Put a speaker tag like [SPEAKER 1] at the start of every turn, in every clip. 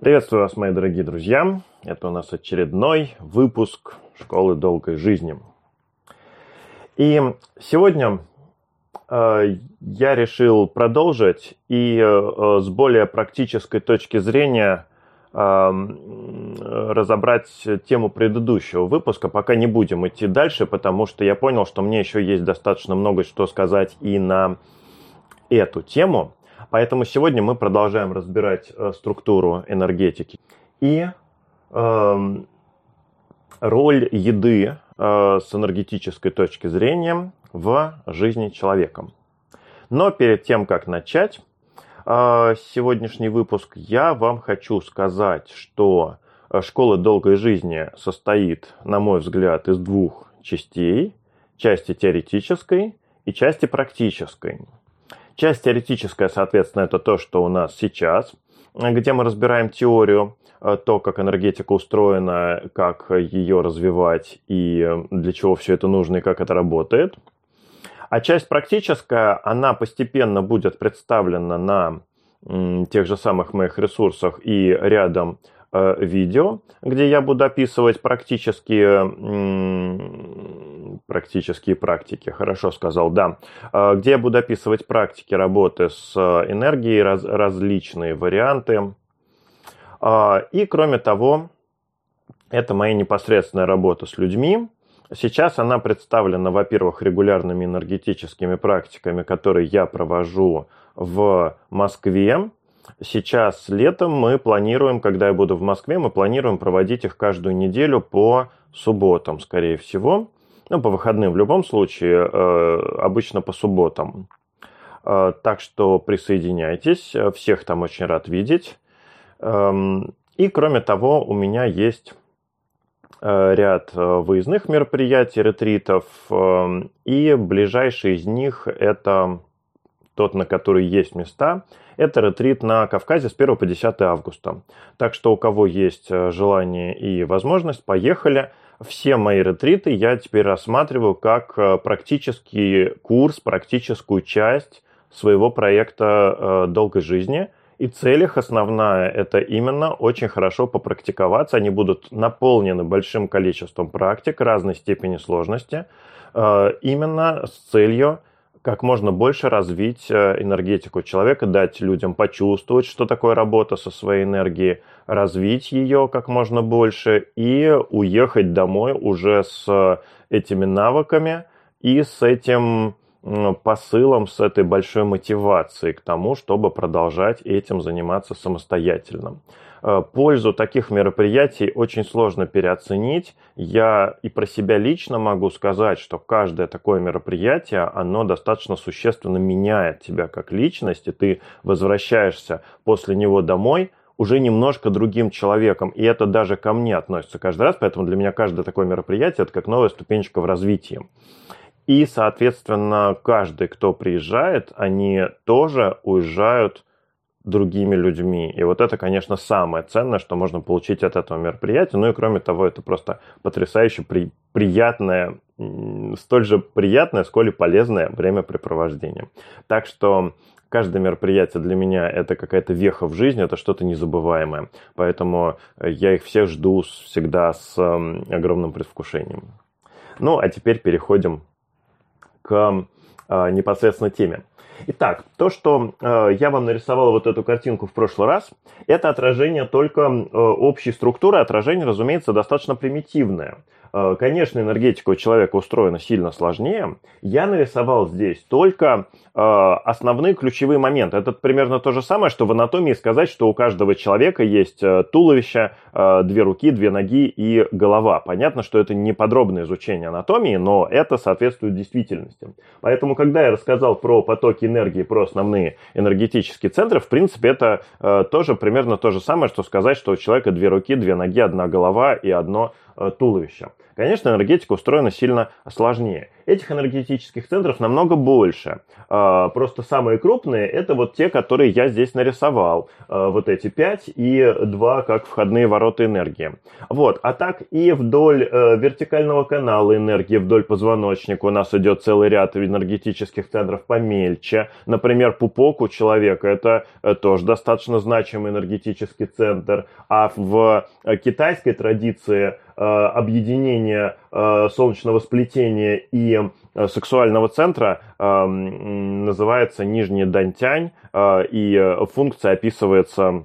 [SPEAKER 1] Приветствую вас, мои дорогие друзья. Это у нас очередной выпуск Школы долгой жизни. И сегодня э, я решил продолжить и э, с более практической точки зрения э, разобрать тему предыдущего выпуска. Пока не будем идти дальше, потому что я понял, что мне еще есть достаточно много что сказать и на эту тему. Поэтому сегодня мы продолжаем разбирать э, структуру энергетики и э, роль еды э, с энергетической точки зрения в жизни человека. Но перед тем, как начать э, сегодняшний выпуск, я вам хочу сказать, что школа долгой жизни состоит, на мой взгляд, из двух частей. Части теоретической и части практической. Часть теоретическая, соответственно, это то, что у нас сейчас, где мы разбираем теорию, э, то, как энергетика устроена, как ее развивать и для чего все это нужно и как это работает. А часть практическая, она постепенно будет представлена на тех же самых моих ресурсах и рядом Э, видео, где я буду описывать практические, практические практики, хорошо сказал, да, э, где я буду описывать практики работы с энергией, раз, различные варианты. Э, и кроме того, это моя непосредственная работа с людьми. Сейчас она представлена, во-первых, регулярными энергетическими практиками, которые я провожу в Москве, Сейчас летом мы планируем, когда я буду в Москве, мы планируем проводить их каждую неделю по субботам, скорее всего. Ну, по выходным в любом случае, э, обычно по субботам. Э, так что присоединяйтесь, всех там очень рад видеть. Эм, и кроме того, у меня есть э, ряд выездных мероприятий, ретритов, эм, и ближайший из них это тот, на который есть места – это ретрит на Кавказе с 1 по 10 августа. Так что у кого есть э, желание и возможность, поехали. Все мои ретриты я теперь рассматриваю как э, практический курс, практическую часть своего проекта э, долгой жизни. И цель их основная – это именно очень хорошо попрактиковаться. Они будут наполнены большим количеством практик разной степени сложности, именно с целью как можно больше развить э, энергетику человека, дать людям почувствовать, что такое работа со своей энергией, развить ее как можно больше и уехать домой уже с этими навыками и с этим посылом, с этой большой мотивацией к тому, чтобы продолжать этим заниматься самостоятельно. Э, пользу таких мероприятий очень сложно переоценить. Я и про себя лично могу сказать, что каждое такое мероприятие, оно достаточно существенно меняет тебя как личность, и ты возвращаешься после него домой уже немножко другим человеком. И это даже ко мне относится каждый раз, поэтому для меня каждое такое мероприятие – это как новая ступенечка в развитии. И, соответственно, каждый, кто приезжает, они тоже уезжают другими людьми. И вот это, конечно, самое ценное, что можно получить от этого мероприятия. Ну и кроме того, это просто потрясающе при, приятное, столь же приятное, сколь и полезное времяпрепровождение. Так что каждое мероприятие для меня это какая-то веха в жизни, это что-то незабываемое. Поэтому я их всех жду всегда с огромным предвкушением. Ну, а теперь переходим к непосредственно теме. Итак, то, что э, я вам нарисовал вот эту картинку в прошлый раз, это отражение только э, общей структуры. Отражение, разумеется, достаточно примитивное. Э, конечно, энергетика у человека устроена сильно сложнее. Я нарисовал здесь только э, основные ключевые моменты. Это примерно то же самое, что в анатомии сказать, что у каждого человека есть э, туловище, две руки, две ноги и голова. Понятно, что это не подробное изучение анатомии, но это соответствует действительности. Поэтому, когда я рассказал про потоки энергии, про основные энергетические центры, в принципе, это тоже примерно то же самое, что сказать, что у человека две руки, две ноги, одна голова и одно туловище. Конечно, энергетика устроена сильно сложнее. этих энергетических центров намного больше. А, просто самые крупные это вот те, которые я здесь нарисовал. А, вот эти пять и два как входные ворота энергии. Вот. А так и вдоль э, вертикального канала энергии, вдоль позвоночника у нас идет целый ряд энергетических центров помельче. Например, пупок у человека это э, тоже достаточно значимый энергетический центр. А в э, китайской традиции объединение солнечного сплетения и сексуального центра называется нижний дантянь, и функция описывается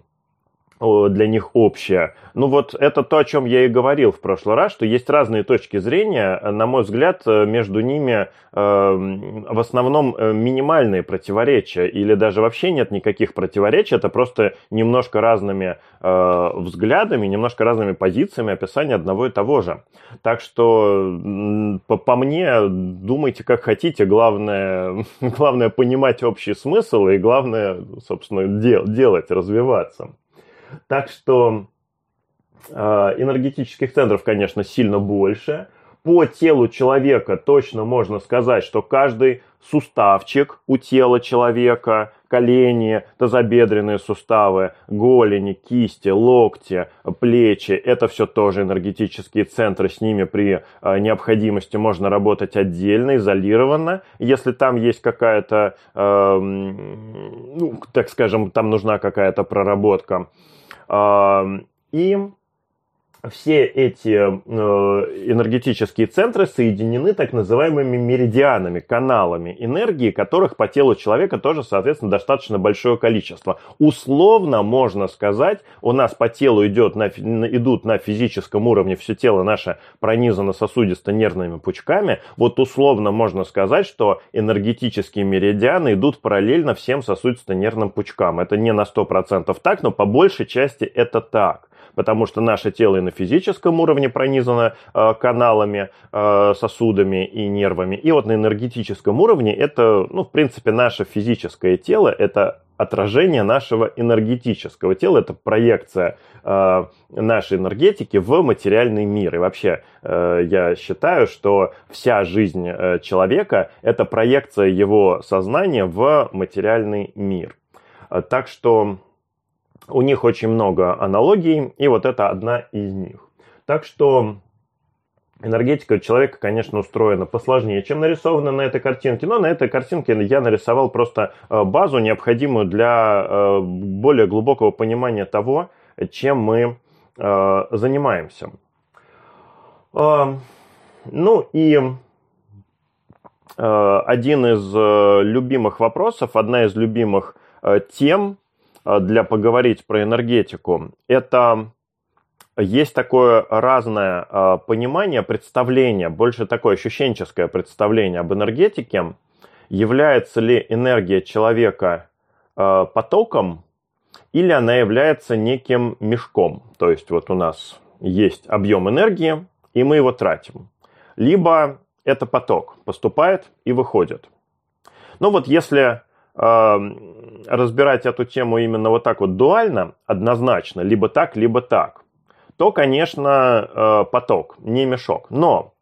[SPEAKER 1] для них общее. Ну вот это то, о чем я и говорил в прошлый раз, что есть разные точки зрения. На мой взгляд, между ними э, в основном э, минимальные противоречия или даже вообще нет никаких противоречий. Это просто немножко разными э, взглядами, немножко разными позициями описания одного и того же. Так что по, по мне думайте как хотите. Главное, главное понимать общий смысл и главное, собственно, дел, делать, развиваться. Так что э, энергетических центров, конечно, сильно больше. По телу человека точно можно сказать, что каждый суставчик у тела человека, колени, тазобедренные суставы, голени, кисти, локти, плечи, это все тоже энергетические центры, с ними при э, необходимости можно работать отдельно, изолированно, если там есть какая-то, э, ну, так скажем, там нужна какая-то проработка. И все эти э, энергетические центры соединены так называемыми меридианами, каналами энергии, которых по телу человека тоже, соответственно, достаточно большое количество. Условно можно сказать, у нас по телу идет на, идут на физическом уровне, все тело наше пронизано сосудисто-нервными пучками, вот условно можно сказать, что энергетические меридианы идут параллельно всем сосудисто-нервным пучкам. Это не на 100% так, но по большей части это так потому что наше тело и на физическом уровне пронизано э, каналами, э, сосудами и нервами. И вот на энергетическом уровне это, ну, в принципе, наше физическое тело, это отражение нашего энергетического тела, это проекция э, нашей энергетики в материальный мир. И вообще я считаю, что вся жизнь человека это проекция его сознания в материальный мир. Так что у них очень много аналогий, и вот это одна из них. Так что энергетика человека, конечно, устроена посложнее, чем нарисована на этой картинке. Но на этой картинке я нарисовал просто э, базу, необходимую для э, более глубокого понимания того, чем мы э, занимаемся. Ну и один из любимых вопросов, одна из любимых тем для поговорить про энергетику, это есть такое разное э, понимание, представление, больше такое ощущенческое представление об энергетике. Является ли энергия человека э, потоком или она является неким мешком? То есть вот у нас есть объем энергии, и мы его тратим. Либо это поток, поступает и выходит. Ну вот если разбирать эту тему именно вот так вот дуально, однозначно, либо так, либо так, то, конечно, э, поток, не мешок. Но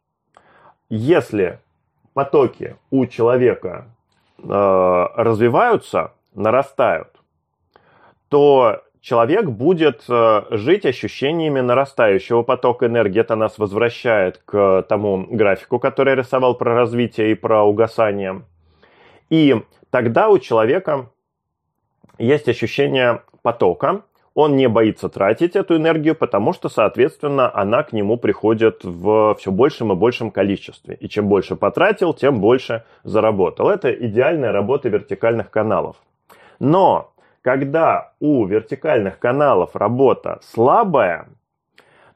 [SPEAKER 1] если потоки у человека э, развиваются, нарастают, то человек будет э, жить ощущениями нарастающего потока энергии. Это нас возвращает к тому графику, который я рисовал про развитие и про угасание. И тогда у человека есть ощущение потока, он не боится тратить эту энергию, потому что, соответственно, она к нему приходит в все большем и большем количестве. И чем больше потратил, тем больше заработал. Это идеальная работа вертикальных каналов. Но когда у вертикальных каналов работа слабая,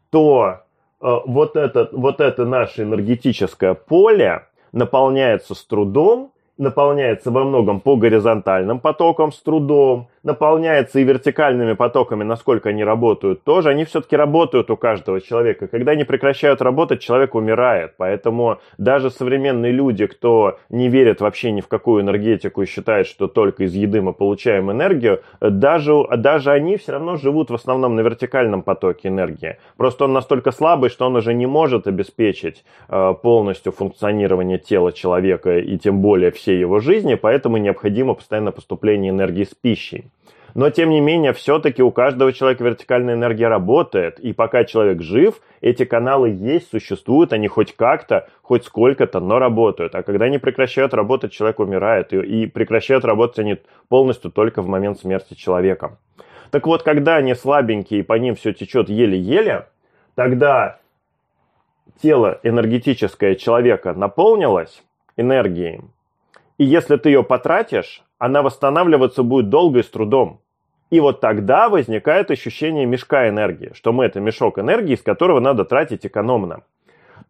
[SPEAKER 1] то э, вот, это, вот это наше энергетическое поле наполняется с трудом, наполняется во многом по горизонтальным потокам с трудом, наполняется и вертикальными потоками, насколько они работают тоже, они все-таки работают у каждого человека. Когда они прекращают работать, человек умирает. Поэтому даже современные люди, кто не верит вообще ни в какую энергетику и считает, что только из еды мы получаем энергию, даже, даже они все равно живут в основном на вертикальном потоке энергии. Просто он настолько слабый, что он уже не может обеспечить э, полностью функционирование тела человека и тем более всей его жизни, поэтому необходимо постоянно поступление энергии с пищей. Но, тем не менее, все-таки у каждого человека вертикальная энергия работает. И пока человек жив, эти каналы есть, существуют, они хоть как-то, хоть сколько-то, но работают. А когда они прекращают работать, человек умирает. И, и прекращают работать они полностью только в момент смерти человека. Так вот, когда они слабенькие, и по ним все течет еле-еле, тогда тело энергетическое человека наполнилось энергией, и если ты ее потратишь, она восстанавливаться будет долго и с трудом. И вот тогда возникает ощущение мешка энергии, что мы это мешок энергии, из которого надо тратить экономно.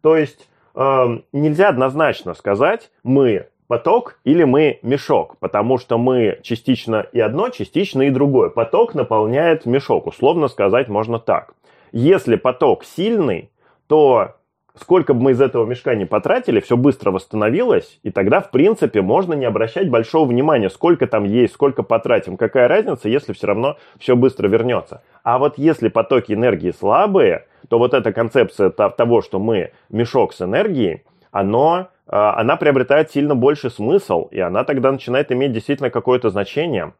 [SPEAKER 1] То есть э, нельзя однозначно сказать, мы поток или мы мешок, потому что мы частично и одно, частично и другое. Поток наполняет мешок, условно сказать можно так. Если поток сильный, то сколько бы мы из этого мешка не потратили, все быстро восстановилось, и тогда, в принципе, можно не обращать большого внимания, сколько там есть, сколько потратим, какая разница, если все равно все быстро вернется. А вот если потоки энергии слабые, то вот эта концепция того, что мы мешок с энергией, оно, а, она приобретает сильно больше смысл, и она тогда начинает иметь действительно какое-то значение.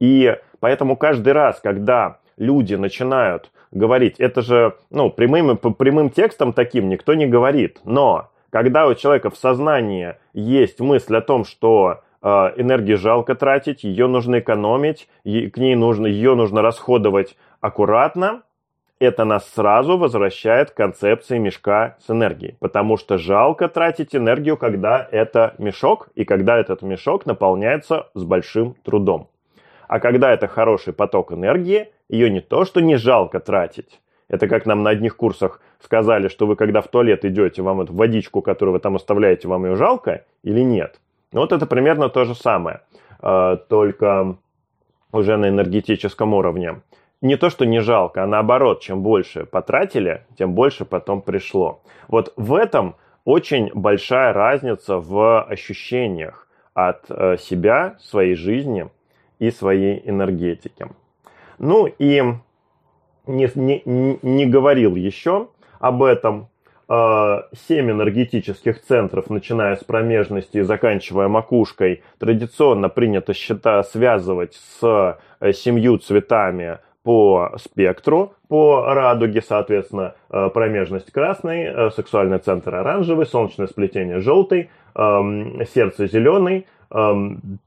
[SPEAKER 1] И поэтому каждый раз, когда люди начинают говорить. Это же, ну, прямым, прямым текстом таким никто не говорит. Но когда у человека в сознании есть мысль о том, что э, энергии жалко тратить, ее нужно экономить, к ней нужно, ее нужно расходовать аккуратно, это нас сразу возвращает к концепции мешка с энергией. Потому что жалко тратить энергию, когда это мешок, и когда этот мешок наполняется с большим трудом. А когда это хороший поток энергии, ее не то, что не жалко тратить. Это как нам на одних курсах сказали, что вы когда в туалет идете, вам эту водичку, которую вы там оставляете, вам ее жалко или нет. Вот это примерно то же самое, а, только уже на энергетическом уровне. Не то, что не жалко, а наоборот, чем больше потратили, тем больше потом пришло. Вот в этом очень большая разница в ощущениях от э, себя, своей жизни и своей энергетики. Ну и не, не, не говорил еще об этом. Э, семь энергетических центров, начиная с промежности и заканчивая макушкой, традиционно принято счета связывать с э, семью цветами по спектру, по радуге, соответственно, э, промежность красный, сексуальный центр оранжевый, солнечное сплетение желтый, эм, сердце зеленый, эм,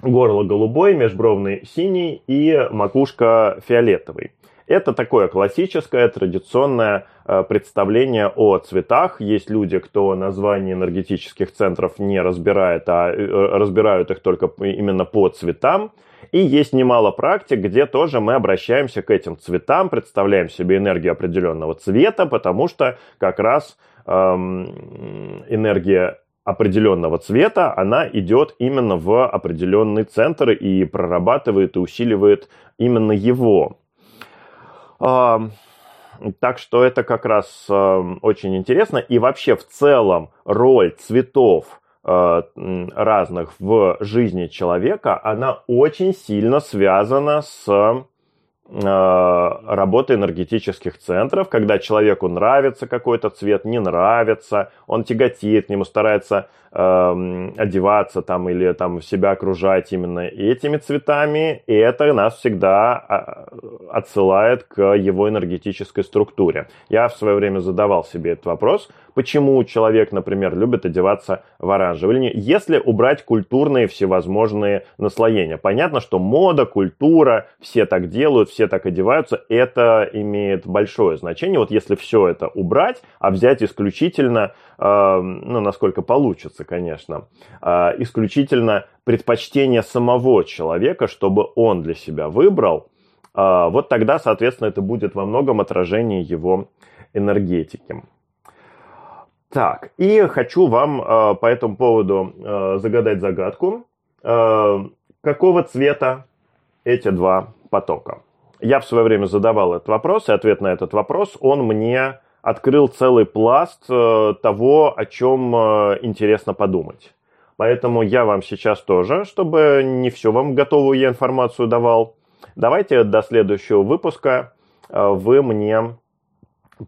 [SPEAKER 1] горло голубой, межбровный синий и макушка фиолетовый. Это такое классическое, традиционное э, представление о цветах. Есть люди, кто название энергетических центров не разбирает, а э, разбирают их только именно по цветам. И есть немало практик, где тоже мы обращаемся к этим цветам, представляем себе энергию определенного цвета, потому что как раз эм, энергия определенного цвета, она идет именно в определенный центр и прорабатывает и усиливает именно его. А, так что это как раз а, очень интересно. И вообще в целом роль цветов а, разных в жизни человека, она очень сильно связана с работы энергетических центров, когда человеку нравится какой-то цвет, не нравится, он тяготеет к нему, старается э, одеваться там или там себя окружать именно этими цветами, и это нас всегда а, отсылает к его энергетической структуре. Я в свое время задавал себе этот вопрос, почему человек, например, любит одеваться в оранжевый. Если убрать культурные всевозможные наслоения. Понятно, что мода, культура, все так делают, все так одеваются, это имеет большое значение. Вот если все это убрать, а взять исключительно, э, ну, насколько получится, конечно, э, исключительно предпочтение самого человека, чтобы он для себя выбрал, э, вот тогда, соответственно, это будет во многом отражение его энергетики. Так, и хочу вам э, по этому поводу э, загадать загадку. Э, какого цвета эти два потока? Я в свое время задавал этот вопрос, и ответ на этот вопрос, он мне открыл целый пласт э, того, о чем э, интересно подумать. Поэтому я вам сейчас тоже, чтобы не все вам готовую я информацию давал, давайте до следующего выпуска э, вы мне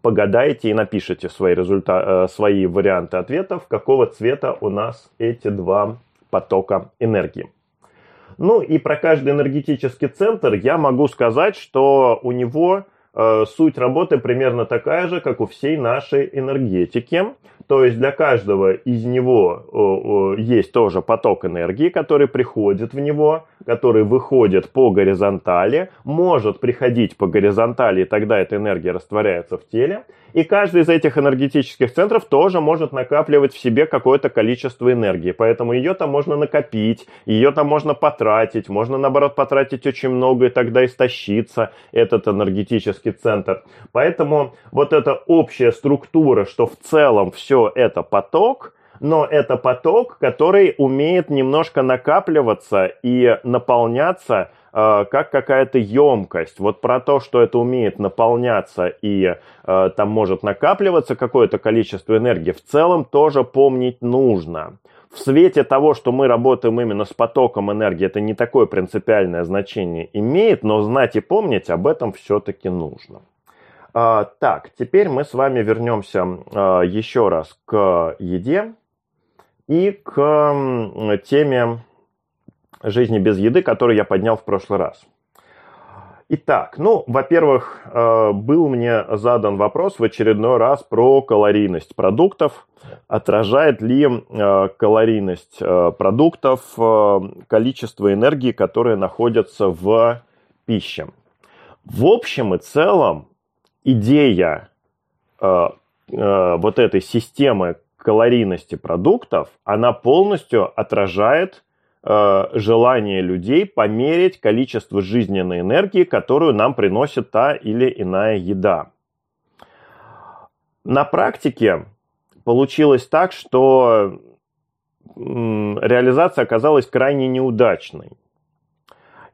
[SPEAKER 1] погадаете и напишите свои, результа... свои варианты ответов, какого цвета у нас эти два потока энергии. Ну и про каждый энергетический центр я могу сказать, что у него э, суть работы примерно такая же, как у всей нашей энергетики. То есть для каждого из него есть тоже поток энергии, который приходит в него, который выходит по горизонтали, может приходить по горизонтали, и тогда эта энергия растворяется в теле. И каждый из этих энергетических центров тоже может накапливать в себе какое-то количество энергии. Поэтому ее там можно накопить, ее там можно потратить, можно наоборот потратить очень много, и тогда истощится этот энергетический центр. Поэтому вот эта общая структура, что в целом все это поток, но это поток, который умеет немножко накапливаться и наполняться э, как какая-то емкость. Вот про то, что это умеет наполняться и э, там может накапливаться какое-то количество энергии, в целом тоже помнить нужно. В свете того, что мы работаем именно с потоком энергии, это не такое принципиальное значение имеет, но знать и помнить об этом все-таки нужно. А, так, теперь мы с вами вернемся а, еще раз к еде и к теме жизни без еды, которую я поднял в прошлый раз. Итак, ну, во-первых, а, был мне задан вопрос в очередной раз про калорийность продуктов. Отражает ли калорийность продуктов количество энергии, которое находится в пище? В общем и целом, идея э, э, вот этой системы калорийности продуктов, она полностью отражает э, желание людей померить количество жизненной энергии, которую нам приносит та или иная еда. На практике получилось так, что реализация оказалась крайне неудачной.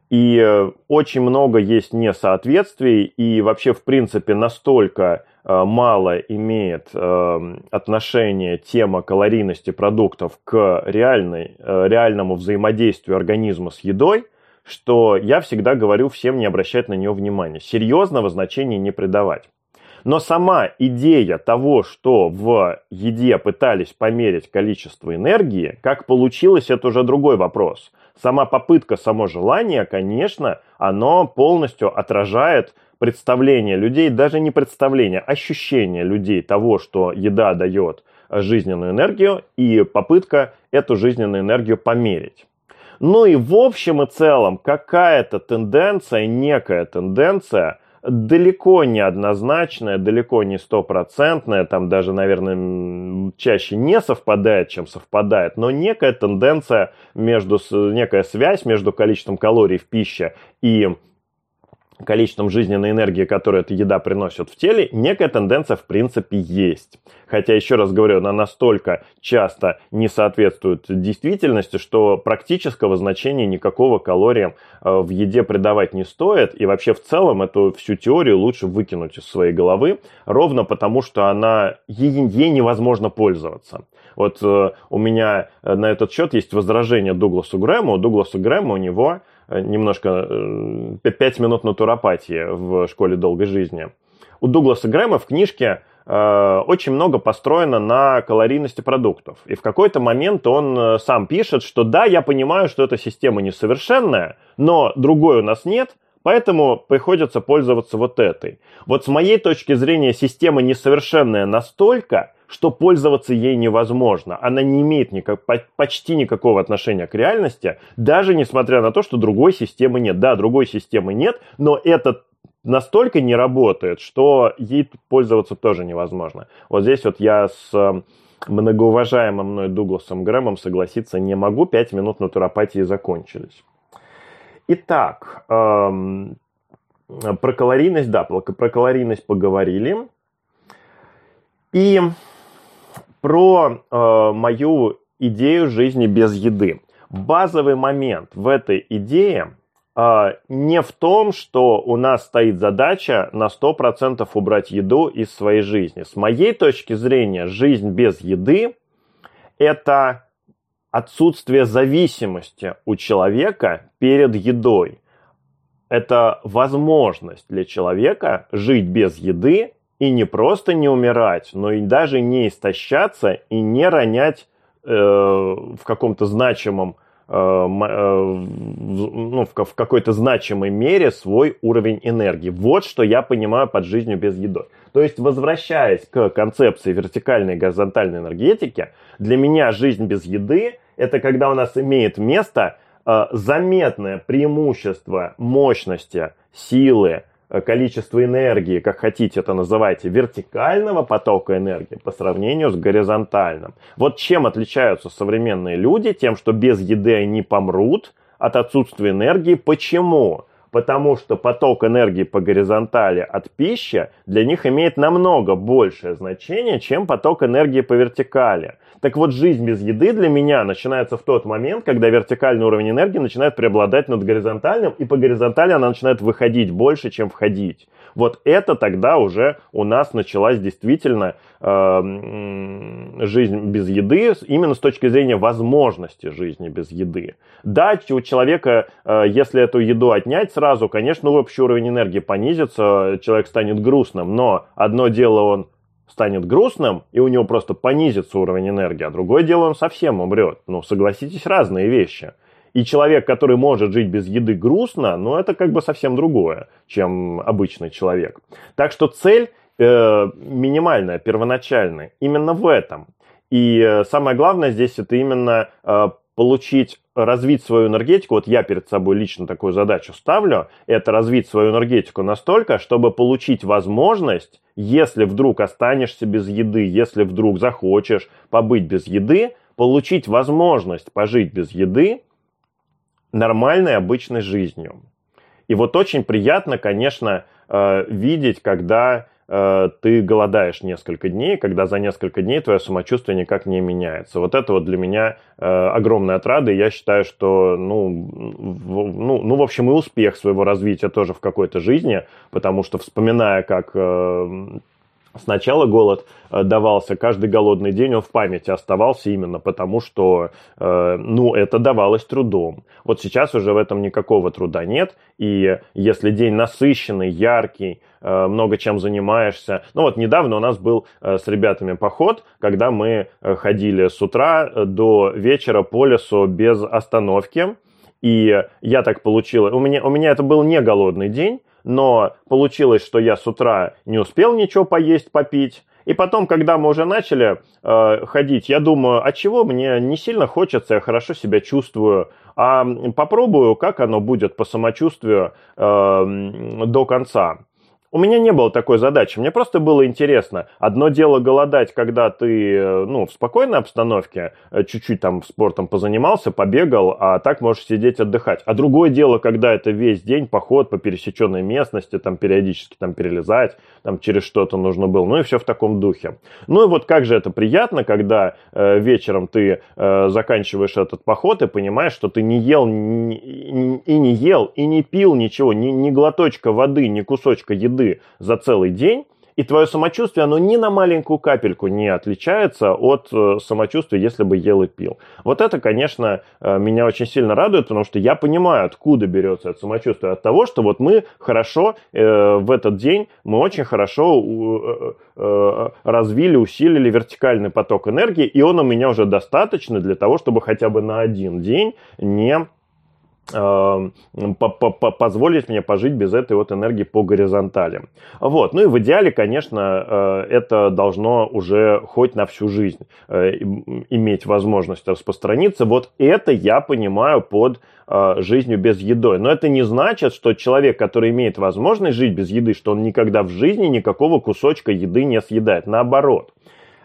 [SPEAKER 1] И э, очень много есть несоответствий, и вообще, в принципе, настолько э, мало имеет э, отношение тема калорийности продуктов к реальной, реальному взаимодействию организма с едой, что я всегда говорю всем не обращать на нее внимания, серьезного значения не придавать. Но сама идея того, что в еде пытались померить количество энергии, как получилось, это уже другой вопрос сама попытка, само желание, конечно, оно полностью отражает представление людей, даже не представление, ощущение людей того, что еда дает жизненную энергию, и попытка эту жизненную энергию померить. Ну и в общем и целом какая-то тенденция, некая тенденция – далеко не однозначная, далеко не стопроцентная, там даже, наверное, чаще не совпадает, чем совпадает, но некая тенденция между, некая связь между количеством калорий в пище и количеством жизненной энергии, которую эта еда приносит в теле, некая тенденция в принципе есть. Хотя, еще раз говорю, она настолько часто не соответствует действительности, что практического значения никакого калориям э, в еде придавать не стоит. И вообще в целом эту всю теорию лучше выкинуть из своей головы, ровно потому что она, ей, ей невозможно пользоваться. Вот э, у меня э, на этот счет есть возражение Дугласу Грэму. У Дугласа Грэма у него немножко э, пять минут натуропатии в школе долгой жизни. У Дугласа Грэма в книжке э, очень много построено на калорийности продуктов. И в какой-то момент он сам пишет, что да, я понимаю, что эта система несовершенная, но другой у нас нет, поэтому приходится пользоваться вот этой. Вот с моей точки зрения система несовершенная настолько, что пользоваться ей невозможно. Она не имеет никак, почти никакого отношения к реальности, даже несмотря на то, что другой системы нет. Да, другой системы нет, но это настолько не работает, что ей пользоваться тоже невозможно. Вот здесь вот я с э, многоуважаемым мной Дугласом Грэмом согласиться не могу. Пять минут натуропатии закончились. Итак, эм, про калорийность, да, про калорийность поговорили. И про э, мою идею жизни без еды. Базовый момент в этой идее не в том, что у нас стоит задача на 100% убрать еду из своей жизни. С моей точки зрения, жизнь без еды – это отсутствие зависимости у человека перед едой. Это возможность для человека жить без еды и не просто не умирать, но и даже не истощаться и не ронять э, в каком-то значимом э, э ну, в, какой-то значимой мере свой уровень энергии. Вот что я понимаю под жизнью без еды. То есть, возвращаясь к концепции вертикальной и горизонтальной энергетики, для меня жизнь без еды – это когда у нас имеет место э, заметное преимущество мощности, силы, количество энергии, как хотите это называйте, вертикального потока энергии по сравнению с горизонтальным. Вот чем отличаются современные люди? Тем, что без еды они помрут от отсутствия энергии. Почему? Потому что поток энергии по горизонтали от пищи для них имеет намного большее значение, чем поток энергии по вертикали. Так вот, жизнь без еды для меня начинается в тот момент, когда вертикальный уровень энергии начинает преобладать над горизонтальным, и по горизонтали она начинает выходить больше, чем входить. Вот это тогда уже у нас началась действительно э, жизнь без еды, именно с точки зрения возможности жизни без еды. Да, у человека, э, если эту еду отнять сразу, конечно, общий уровень энергии понизится, человек станет грустным, но одно дело он станет грустным, и у него просто понизится уровень энергии, а другое дело он совсем умрет. Ну, согласитесь, разные вещи. И человек, который может жить без еды грустно, ну, это как бы совсем другое, чем обычный человек. Так что цель э, минимальная, первоначальная, именно в этом. И э, самое главное здесь это именно э, получить, развить свою энергетику, вот я перед собой лично такую задачу ставлю, это развить свою энергетику настолько, чтобы получить возможность, если вдруг останешься без еды, если вдруг захочешь побыть без еды, получить возможность пожить без еды нормальной обычной жизнью. И вот очень приятно, конечно, видеть, когда ты голодаешь несколько дней, когда за несколько дней твое самочувствие никак не меняется. Вот это вот для меня э, огромная отрада, и я считаю, что, ну, в, ну, ну, в общем, и успех своего развития тоже в какой-то жизни, потому что, вспоминая, как э, Сначала голод э, давался, каждый голодный день он в памяти оставался именно потому, что э, ну, это давалось трудом. Вот сейчас уже в этом никакого труда нет, и если день насыщенный, яркий, э, много чем занимаешься. Ну вот недавно у нас был с ребятами поход, когда мы ходили с утра до вечера по лесу без остановки. И я так получил, у меня, у меня это был не голодный день, но получилось, что я с утра не успел ничего поесть, попить. И потом, когда мы уже начали э, ходить, я думаю, а чего мне не сильно хочется, я хорошо себя чувствую, а попробую, как оно будет по самочувствию э, до конца. У меня не было такой задачи, мне просто было интересно. Одно дело голодать, когда ты э, ну, в спокойной обстановке, э, чуть-чуть там спортом позанимался, побегал, а так можешь сидеть отдыхать. А другое дело, когда это весь день поход по пересеченной местности, там периодически там перелезать, там через что-то нужно было, ну и все в таком духе. Ну и вот как же это приятно, когда э, вечером ты э, заканчиваешь этот поход и понимаешь, что ты не ел ни, и не ел, и не пил ничего, ни, ни глоточка воды, ни кусочка еды, за целый день, и твое самочувствие, оно ни на маленькую капельку не отличается от э, самочувствия, если бы ел и пил. Вот это, конечно, э, меня очень сильно радует, потому что я понимаю, откуда берется это самочувствие. От того, что вот мы хорошо э, в этот день, мы очень хорошо развили, усилили вертикальный поток энергии, и он у меня уже достаточно для того, чтобы хотя бы на один день не позволить мне пожить без этой вот энергии по горизонтали. Вот. Ну и в идеале, конечно, э, это должно уже хоть на всю жизнь э, иметь возможность распространиться. Вот это я понимаю под э, жизнью без еды. Но это не значит, что человек, который имеет возможность жить без еды, что он никогда в жизни никакого кусочка еды не съедает. Наоборот,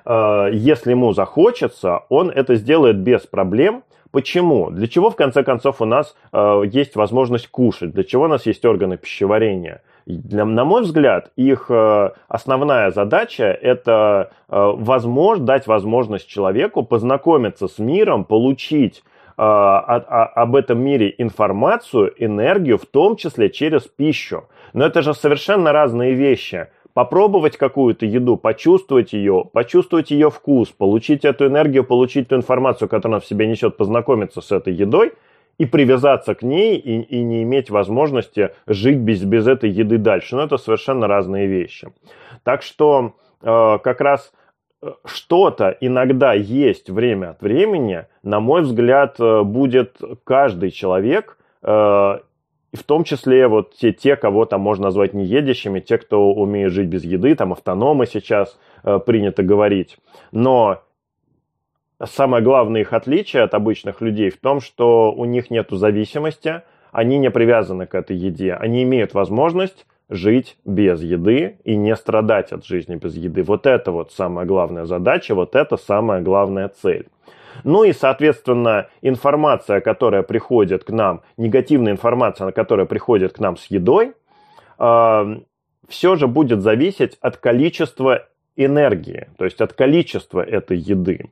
[SPEAKER 1] если ему захочется, он это сделает без проблем, Почему? Для чего, в конце концов, у нас э, есть возможность кушать? Для чего у нас есть органы пищеварения? Для, на мой взгляд, их э, основная задача – это э, возможно, дать возможность человеку познакомиться с миром, получить э, об этом мире информацию, энергию, в том числе через пищу. Но это же совершенно разные вещи попробовать какую-то еду, почувствовать ее, почувствовать ее вкус, получить эту энергию, получить ту информацию, которую она в себе несет, познакомиться с этой едой и привязаться к ней и, и не иметь возможности жить без, без этой еды дальше. Но это совершенно разные вещи. Так что э, как раз э, что-то иногда есть время от времени, на мой взгляд, э, будет каждый человек э, и в том числе вот те, те, кого там можно назвать неедящими, те, кто умеет жить без еды, там автономы сейчас э, принято говорить. Но самое главное их отличие от обычных людей в том, что у них нет зависимости, они не привязаны к этой еде, они имеют возможность жить без еды и не страдать от жизни без еды. Вот это вот самая главная задача, вот это самая главная цель. Ну и, соответственно, информация, которая приходит к нам, негативная информация, которая приходит к нам с едой, э, все же будет зависеть от количества энергии, то есть от количества этой еды.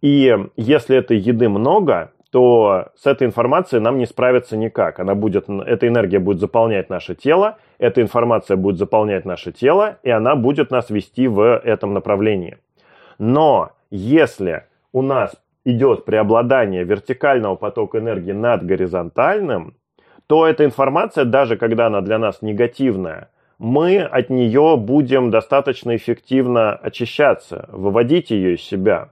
[SPEAKER 1] И если этой еды много, то с этой информацией нам не справиться никак. Она будет, эта энергия будет заполнять наше тело, эта информация будет заполнять наше тело, и она будет нас вести в этом направлении. Но если у нас идет преобладание вертикального потока энергии над горизонтальным, то эта информация, даже когда она для нас негативная, мы от нее будем достаточно эффективно очищаться, выводить ее из себя.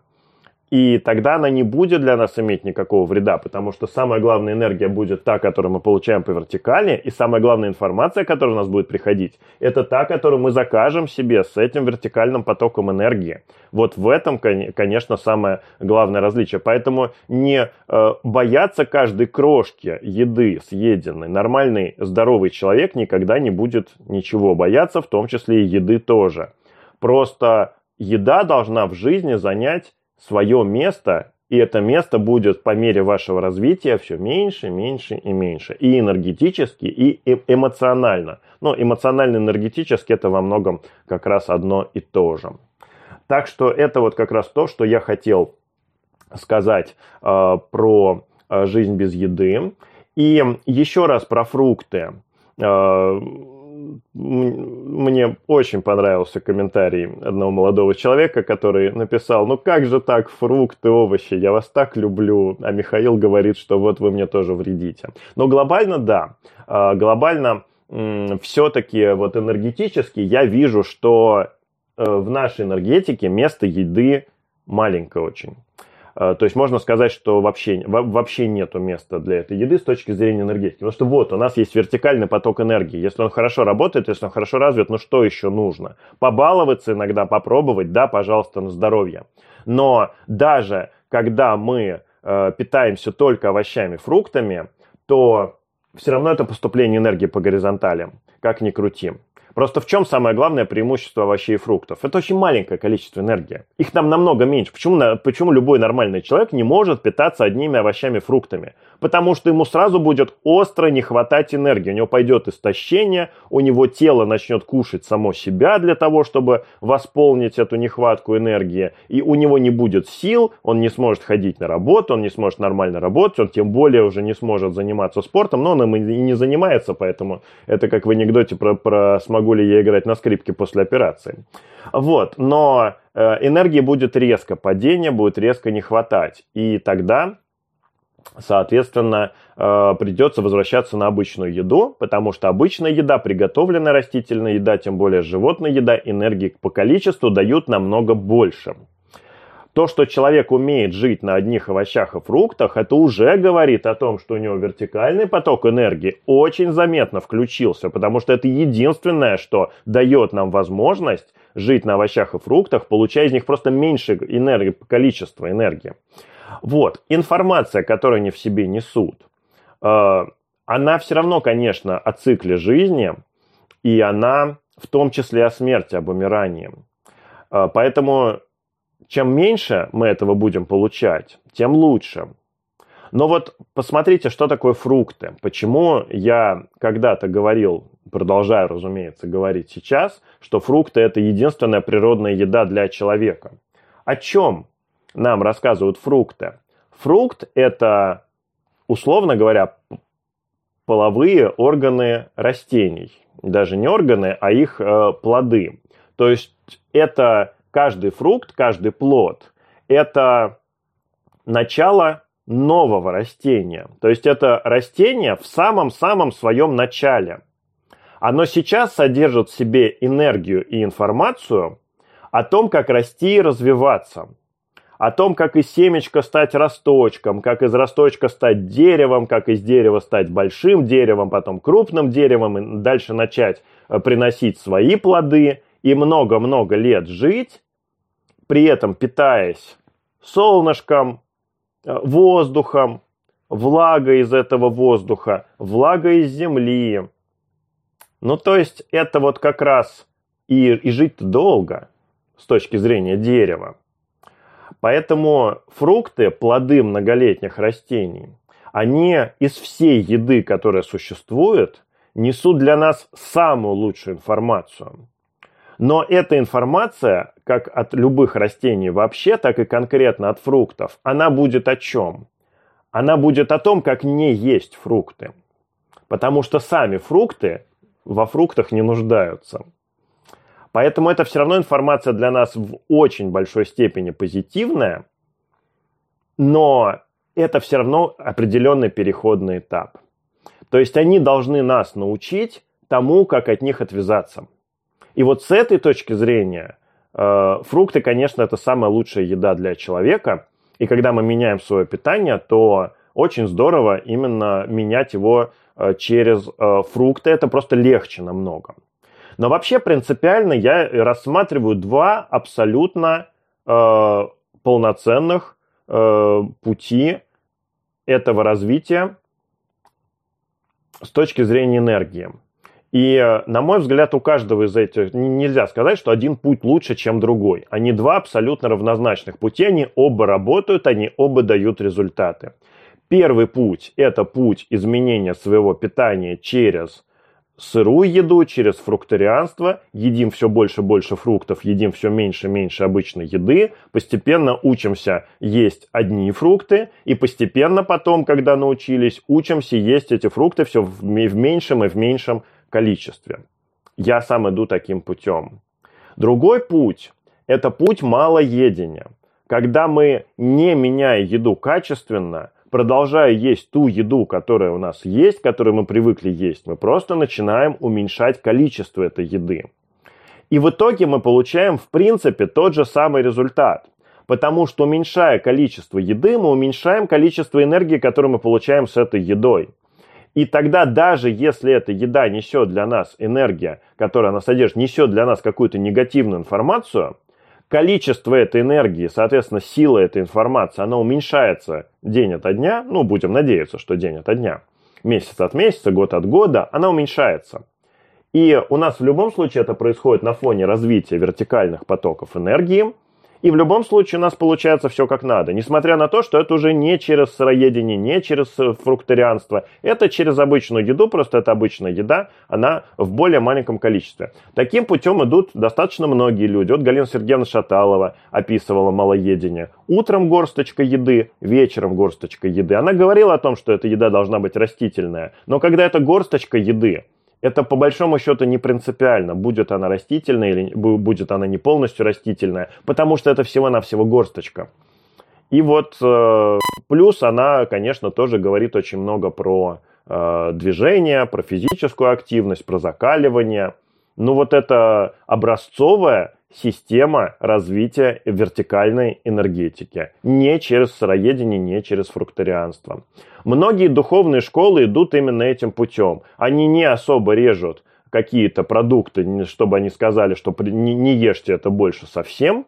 [SPEAKER 1] И тогда она не будет для нас иметь никакого вреда, потому что самая главная энергия будет та, которую мы получаем по вертикали, и самая главная информация, которая у нас будет приходить, это та, которую мы закажем себе с этим вертикальным потоком энергии. Вот в этом, конечно, самое главное различие. Поэтому не э, бояться каждой крошки еды съеденной. Нормальный, здоровый человек никогда не будет ничего бояться, в том числе и еды тоже. Просто еда должна в жизни занять свое место, и это место будет по мере вашего развития все меньше, меньше и меньше. И энергетически, и эмоционально. Но эмоционально-энергетически это во многом как раз одно и то же. Так что это вот как раз то, что я хотел сказать э, про э, жизнь без еды. И еще раз про фрукты. Э, мне очень понравился комментарий одного молодого человека, который написал, ну как же так, фрукты, овощи, я вас так люблю, а Михаил говорит, что вот вы мне тоже вредите. Но глобально да, а, глобально все-таки вот энергетически я вижу, что э, в нашей энергетике место еды маленькое очень. Э, то есть можно сказать, что вообще, вообще нету места для этой еды с точки зрения энергетики. Потому что вот у нас есть вертикальный поток энергии. Если он хорошо работает, если он хорошо развит, ну что еще нужно? Побаловаться иногда, попробовать, да, пожалуйста, на здоровье. Но даже когда мы э, питаемся только овощами, фруктами, то все равно это поступление энергии по горизонтали, как ни крути. Просто в чем самое главное преимущество овощей и фруктов? Это очень маленькое количество энергии. Их там намного меньше. Почему, почему любой нормальный человек не может питаться одними овощами и фруктами? Потому что ему сразу будет остро не хватать энергии. У него пойдет истощение, у него тело начнет кушать само себя для того, чтобы восполнить эту нехватку энергии. И у него не будет сил, он не сможет ходить на работу, он не сможет нормально работать, он тем более уже не сможет заниматься спортом, но он им и не занимается, поэтому это как в анекдоте про, про смогу могу ли я играть на скрипке после операции. Вот, но э, энергии будет резко, падение будет резко не хватать. И тогда соответственно, э, придется возвращаться на обычную еду, потому что обычная еда, приготовленная растительная еда, тем более животная еда, энергии по количеству дают намного больше. То, что человек умеет жить на одних овощах и фруктах, это уже говорит о том, что у него вертикальный поток энергии очень заметно включился, потому что это единственное, что дает нам возможность жить на овощах и фруктах, получая из них просто меньше энергии, количества энергии. Вот, информация, которую они в себе несут, э, она все равно, конечно, о цикле жизни, и она в том числе о смерти, об умирании. Э, поэтому чем меньше мы этого будем получать, тем лучше. Но вот посмотрите, что такое фрукты. Почему я когда-то говорил, продолжаю, разумеется, говорить сейчас, что фрукты это единственная природная еда для человека. О чем нам рассказывают фрукты? Фрукт – это, условно говоря, половые органы растений. Даже не органы, а их э, плоды. То есть это каждый фрукт, каждый плод – это начало нового растения. То есть это растение в самом-самом своем начале. Оно сейчас содержит в себе энергию и информацию о том, как расти и развиваться – о том, как из семечка стать росточком, как из росточка стать деревом, как из дерева стать большим деревом, потом крупным деревом, и дальше начать э, приносить свои плоды и много-много лет жить, при этом питаясь солнышком, э, воздухом, влага из этого воздуха, влага из земли. Ну, то есть это вот как раз и, и жить долго с точки зрения дерева. Поэтому фрукты, плоды многолетних растений, они из всей еды, которая существует, несут для нас самую лучшую информацию. Но эта информация, как от любых растений вообще, так и конкретно от фруктов, она будет о чем? Она будет о том, как не есть фрукты. Потому что сами фрукты во фруктах не нуждаются. Поэтому это все равно информация для нас в очень большой степени позитивная, но это все равно определенный переходный этап. То есть они должны нас научить тому, как от них отвязаться. И вот с этой точки зрения э, фрукты, конечно, это самая лучшая еда для человека. И когда мы меняем свое питание, то очень здорово именно менять его э, через э, фрукты. Это просто легче намного. Но вообще принципиально я рассматриваю два абсолютно э, полноценных э, пути этого развития с точки зрения энергии. И, на мой взгляд, у каждого из этих нельзя сказать, что один путь лучше, чем другой. Они два абсолютно равнозначных пути, они оба работают, они оба дают результаты. Первый путь – это путь изменения своего питания через сырую еду, через фрукторианство, едим все больше и больше фруктов, едим все меньше и меньше обычной еды, постепенно учимся есть одни фрукты, и постепенно потом, когда научились, учимся есть эти фрукты все в меньшем и в меньшем количестве. Я сам иду таким путем. Другой путь – это путь малоедения. Когда мы, не меняя еду качественно, продолжая есть ту еду, которая у нас есть, которую мы привыкли есть, мы просто начинаем уменьшать количество этой еды. И в итоге мы получаем, в принципе, тот же самый результат. Потому что уменьшая количество еды, мы уменьшаем количество энергии, которую мы получаем с этой едой. И тогда даже если эта еда несет для нас энергия, которая она содержит, несет для нас какую-то негативную информацию, количество этой энергии, соответственно, сила этой информации, она уменьшается день ото дня, ну, будем надеяться, что день ото дня, месяц от месяца, год от года, она уменьшается. И у нас в любом случае это происходит на фоне развития вертикальных потоков энергии, и в любом случае у нас получается все как надо. Несмотря на то, что это уже не через сыроедение, не через э, фрукторианство. Это через обычную еду, просто это обычная еда, она в более маленьком количестве. Таким путем идут достаточно многие люди. Вот Галина Сергеевна Шаталова описывала малоедение. Утром горсточка еды, вечером горсточка еды. Она говорила о том, что эта еда должна быть растительная. Но когда это горсточка еды, это по большому счету не принципиально, будет она растительная или будет она не полностью растительная, потому что это всего-навсего горсточка. И вот э, плюс она, конечно, тоже говорит очень много про э, движение, про физическую активность, про закаливание. Ну вот это образцовая система развития вертикальной энергетики. Не через сыроедение, не через фрукторианство. Многие духовные школы идут именно этим путем. Они не особо режут какие-то продукты, чтобы они сказали, что не ешьте это больше совсем.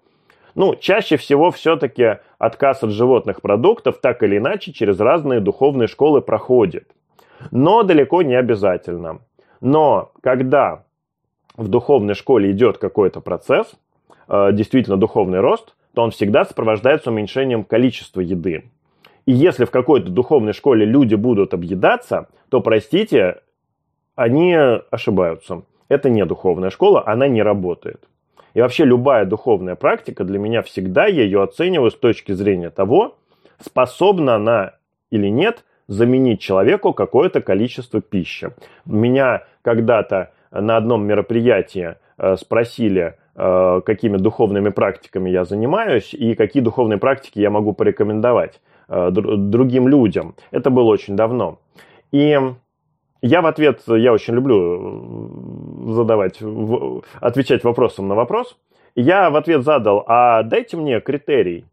[SPEAKER 1] Ну, чаще всего все-таки отказ от животных продуктов так или иначе через разные духовные школы проходит. Но далеко не обязательно. Но когда в духовной школе идет какой-то процесс, э, действительно духовный рост, то он всегда сопровождается уменьшением количества еды. И если в какой-то духовной школе люди будут объедаться, то, простите, они ошибаются. Это не духовная школа, она не работает. И вообще любая духовная практика для меня всегда, я ее оцениваю с точки зрения того, способна она или нет заменить человеку какое-то количество пищи. Меня когда-то на одном мероприятии э, спросили, э, какими духовными практиками я занимаюсь и какие духовные практики я могу порекомендовать э, другим людям. Это было очень давно. И я в ответ, я очень люблю задавать, отвечать вопросом на вопрос. Я в ответ задал, а дайте мне критерий,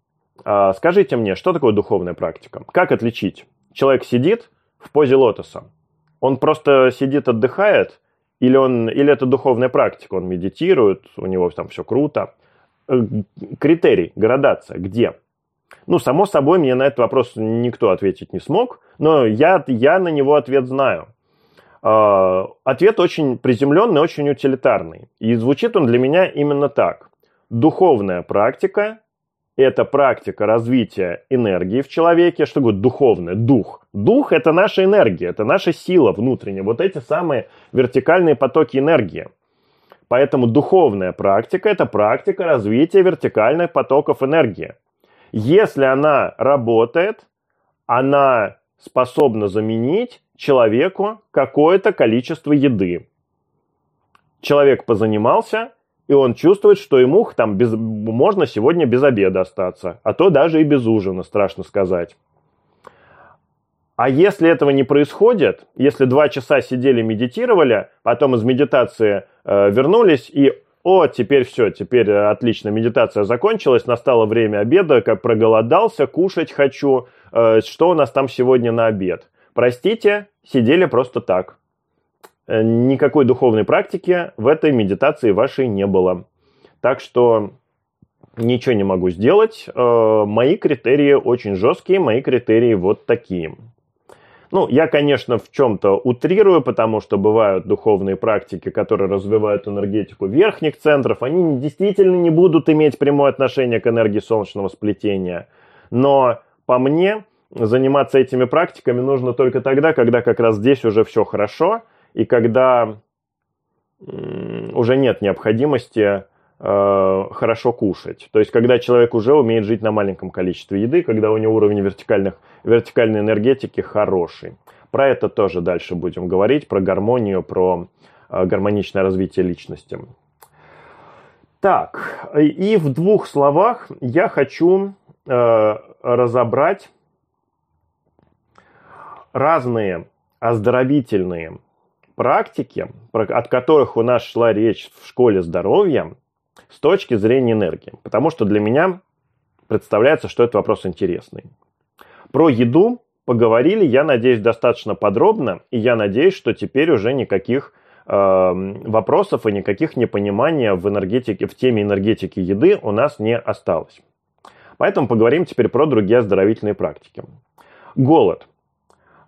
[SPEAKER 1] а скажите мне, что такое духовная практика? Как отличить? Человек сидит в позе лотоса. Он просто сидит, отдыхает, или, он, или это духовная практика, он медитирует, у него там все круто. Э, критерий, градация, где? Ну, само собой, мне на этот вопрос никто ответить не смог, но я, я на него ответ знаю. Э, ответ очень приземленный, очень утилитарный. И звучит он для меня именно так. Духовная практика это практика развития энергии в человеке. Что такое духовное? Дух. Дух – это наша энергия, это наша сила внутренняя. Вот эти самые вертикальные потоки энергии. Поэтому духовная практика – это практика развития вертикальных потоков энергии. Если она работает, она способна заменить человеку какое-то количество еды. Человек позанимался – и он чувствует, что ему там без, можно сегодня без обеда остаться, а то даже и без ужина, страшно сказать. А если этого не происходит, если два часа сидели, медитировали, потом из медитации э, вернулись и о, теперь все, теперь отлично, медитация закончилась, настало время обеда, как проголодался, кушать хочу, э, что у нас там сегодня на обед? Простите, сидели просто так. Э, никакой духовной практики в этой медитации вашей не было. Так что ничего не могу сделать. Э, мои критерии очень жесткие, мои критерии вот такие. Ну, я, конечно, в чем-то утрирую, потому что бывают духовные практики, которые развивают энергетику верхних центров. Они действительно не будут иметь прямое отношение к энергии солнечного сплетения. Но по мне, заниматься этими практиками нужно только тогда, когда как раз здесь уже все хорошо, и когда уже нет необходимости э, хорошо кушать. То есть, когда человек уже умеет жить на маленьком количестве еды, когда у него уровень вертикальных, вертикальной энергетики хороший. Про это тоже дальше будем говорить, про гармонию, про э, гармоничное развитие личности. Так, и в двух словах я хочу э, разобрать разные оздоровительные практики, от которых у нас шла речь в школе здоровья, с точки зрения энергии. Потому что для меня представляется, что это вопрос интересный. Про еду поговорили, я надеюсь, достаточно подробно, и я надеюсь, что теперь уже никаких э, вопросов и никаких непонимания в энергетике, в теме энергетики еды у нас не осталось. Поэтому поговорим теперь про другие оздоровительные практики. Голод.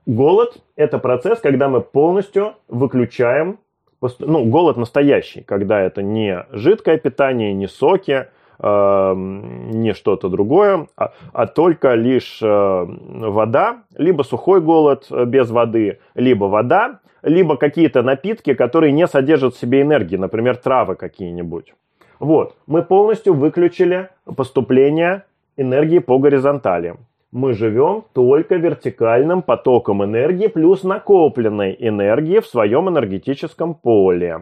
[SPEAKER 1] Голод – это процесс, когда мы полностью выключаем, ну, голод настоящий, когда это не жидкое питание, не соки, э, не что-то другое, а, а только лишь э, вода, либо сухой голод э, без воды, либо вода, либо какие-то напитки, которые не содержат в себе энергии, например, травы какие-нибудь. Вот, мы полностью выключили поступление энергии по горизонтали мы живем только вертикальным потоком энергии плюс накопленной энергии в своем энергетическом поле.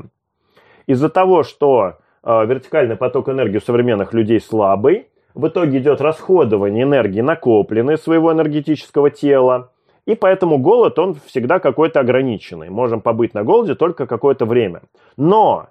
[SPEAKER 1] Из-за того, что э, вертикальный поток энергии у современных людей слабый, в итоге идет расходование энергии, накопленной своего энергетического тела, и поэтому голод, он всегда какой-то ограниченный. Можем побыть на голоде только какое-то время. Но,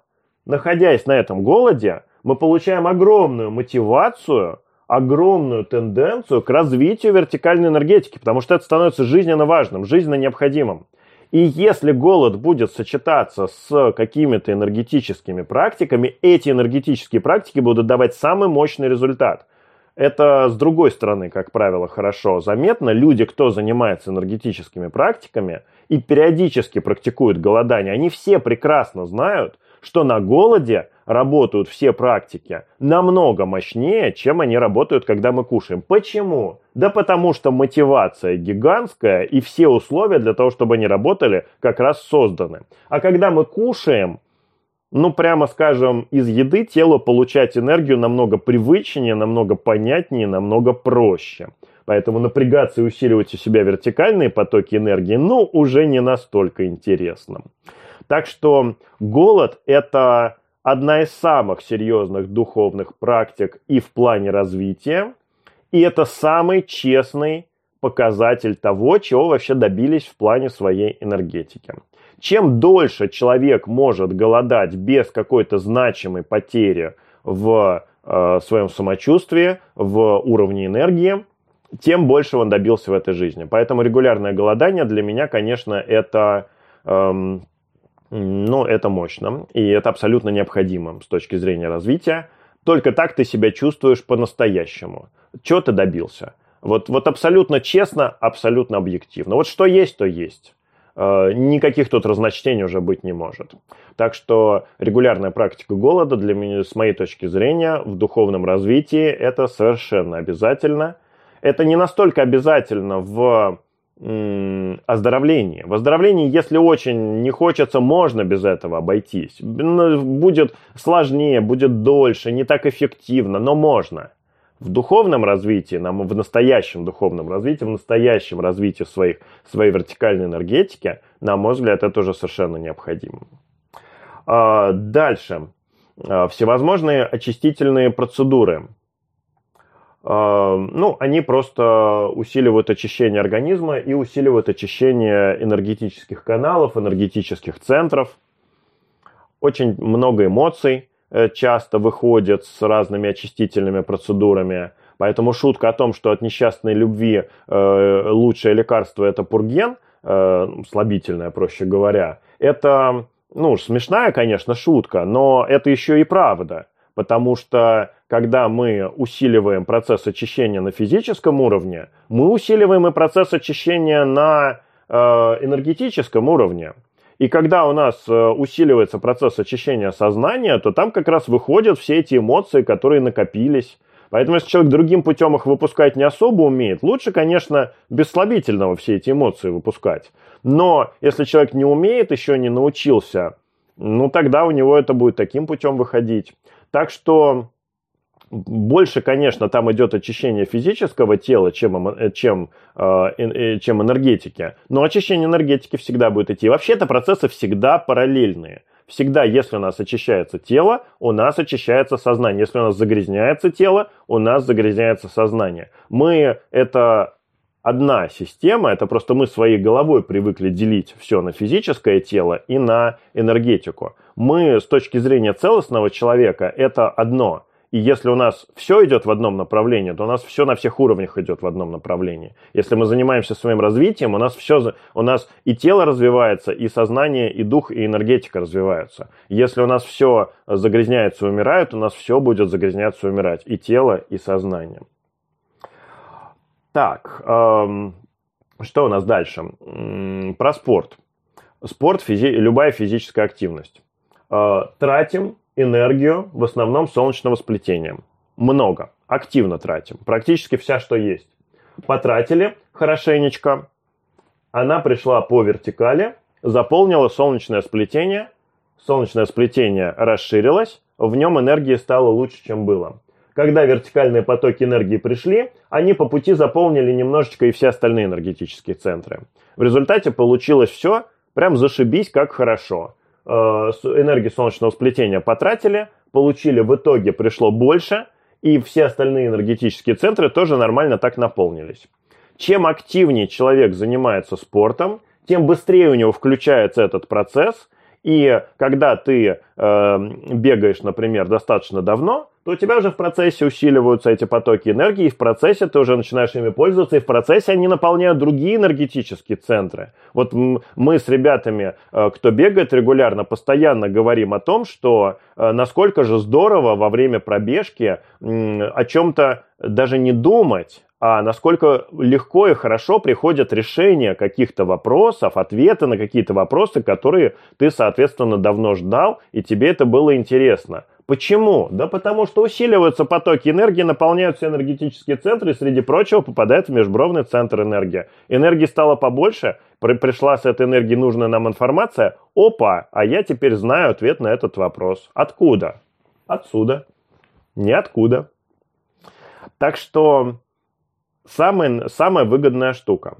[SPEAKER 1] находясь на этом голоде, мы получаем огромную мотивацию – огромную тенденцию к развитию вертикальной энергетики, потому что это становится жизненно важным, жизненно необходимым. И если голод будет сочетаться с какими-то энергетическими практиками, эти энергетические практики будут давать самый мощный результат. Это с другой стороны, как правило, хорошо заметно. Люди, кто занимается энергетическими практиками и периодически практикуют голодание, они все прекрасно знают, что на голоде работают все практики намного мощнее, чем они работают, когда мы кушаем. Почему? Да потому что мотивация гигантская и все условия для того, чтобы они работали, как раз созданы. А когда мы кушаем, ну, прямо скажем, из еды телу получать энергию намного привычнее, намного понятнее, намного проще. Поэтому напрягаться и усиливать у себя вертикальные потоки энергии, ну, уже не настолько интересно. Так что голод – это одна из самых серьезных духовных практик и в плане развития, и это самый честный показатель того, чего вообще добились в плане своей энергетики. Чем дольше человек может голодать без какой-то значимой потери в э, своем самочувствии, в уровне энергии, тем больше он добился в этой жизни. Поэтому регулярное голодание для меня, конечно, это, эм, ну, это мощно. И это абсолютно необходимо с точки зрения развития. Только так ты себя чувствуешь по-настоящему. Чего ты добился? Вот, вот абсолютно честно, абсолютно объективно. Вот что есть, то есть. Э, никаких тут разночтений уже быть не может. Так что регулярная практика голода для меня, с моей точки зрения, в духовном развитии это совершенно обязательно. Это не настолько обязательно в оздоровлении. В оздоровлении, если очень не хочется, можно без этого обойтись. Будет сложнее, будет дольше, не так эффективно, но можно в духовном развитии, в настоящем духовном развитии, в настоящем развитии своих, своей вертикальной энергетики, на мой взгляд, это уже совершенно необходимо. А, дальше. А, всевозможные очистительные процедуры. А, ну, они просто усиливают очищение организма и усиливают очищение энергетических каналов, энергетических центров. Очень много эмоций Э, часто выходят с разными очистительными процедурами. Поэтому шутка о том, что от несчастной любви э, лучшее лекарство это пурген, э, слабительное, проще говоря, это, ну, смешная, конечно, шутка, но это еще и правда. Потому что когда мы усиливаем процесс очищения на физическом уровне, мы усиливаем и процесс очищения на э, энергетическом уровне. И когда у нас э, усиливается процесс очищения сознания, то там как раз выходят все эти эмоции, которые накопились. Поэтому если человек другим путем их выпускать не особо умеет, лучше, конечно, без слабительного все эти эмоции выпускать. Но если человек не умеет, еще не научился, ну тогда у него это будет таким путем выходить. Так что больше, конечно, там идет очищение физического тела, чем, э, чем, э, чем энергетики. Но очищение энергетики всегда будет идти. Вообще-то процессы всегда параллельные. Всегда, если у нас очищается тело, у нас очищается сознание. Если у нас загрязняется тело, у нас загрязняется сознание. Мы это одна система, это просто мы своей головой привыкли делить все на физическое тело и на энергетику. Мы с точки зрения целостного человека это одно – и если у нас все идет в одном направлении, то у нас все на всех уровнях идет в одном направлении. Если мы занимаемся своим развитием, у нас все, у нас и тело развивается, и сознание, и дух, и энергетика развиваются. Если у нас все загрязняется и умирает, у нас все будет загрязняться и умирать. И тело, и сознание. Так, эм, что у нас дальше? Про спорт. Спорт, физи любая физическая активность. Э, тратим энергию в основном солнечного сплетения. Много. Активно тратим. Практически вся, что есть. Потратили хорошенечко. Она пришла по вертикали, заполнила солнечное сплетение. Солнечное сплетение расширилось, в нем энергии стало лучше, чем было. Когда вертикальные потоки энергии пришли, они по пути заполнили немножечко и все остальные энергетические центры. В результате получилось все прям зашибись, как хорошо. Э, энергии солнечного сплетения потратили, получили в итоге пришло больше, и все остальные энергетические центры тоже нормально так наполнились. Чем активнее человек занимается спортом, тем быстрее у него включается этот процесс, и когда ты э, бегаешь, например, достаточно давно, то у тебя уже в процессе усиливаются эти потоки энергии, и в процессе ты уже начинаешь ими пользоваться, и в процессе они наполняют другие энергетические центры. Вот мы с ребятами, э, кто бегает регулярно, постоянно говорим о том, что э, насколько же здорово во время пробежки о чем-то даже не думать, а насколько легко и хорошо приходят решения каких-то вопросов, ответы на какие-то вопросы, которые ты, соответственно, давно ждал, и тебе это было интересно. Почему? Да потому что усиливаются потоки энергии, наполняются энергетические центры, и среди прочего попадает в межбровный центр энергии. Энергии стало побольше, при, пришла с этой энергией нужная нам информация. Опа, а я теперь знаю ответ на этот вопрос. Откуда? Отсюда. Ниоткуда. Так что самая, самая выгодная штука.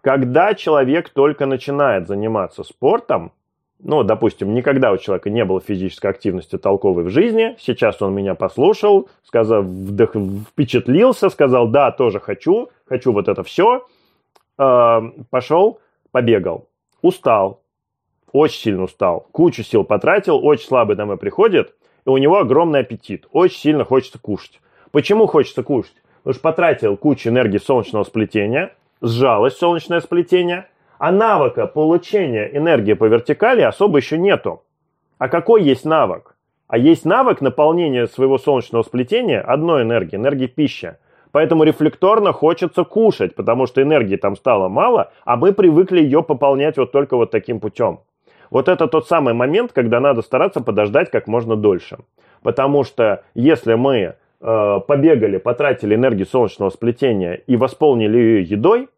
[SPEAKER 1] Когда человек только начинает заниматься спортом, ну, допустим, никогда у человека не было физической активности толковой в жизни, сейчас он меня послушал, сказал, вдох, впечатлился, сказал, да, тоже хочу, хочу вот это все, э, пошел, побегал, устал, очень сильно устал, кучу сил потратил, очень слабый домой приходит, и у него огромный аппетит, очень сильно хочется кушать. Почему хочется кушать? Что потратил кучу энергии солнечного сплетения, сжалось солнечное сплетение, а навыка получения энергии по вертикали особо еще нету. А какой есть навык? А есть навык наполнения своего солнечного сплетения одной энергии, энергии пищи. Поэтому рефлекторно хочется кушать, потому что энергии там стало мало, а мы привыкли ее пополнять вот только вот таким путем. Вот это тот самый момент, когда надо стараться подождать как можно дольше. Потому что если мы побегали, потратили энергию солнечного сплетения и восполнили ее едой,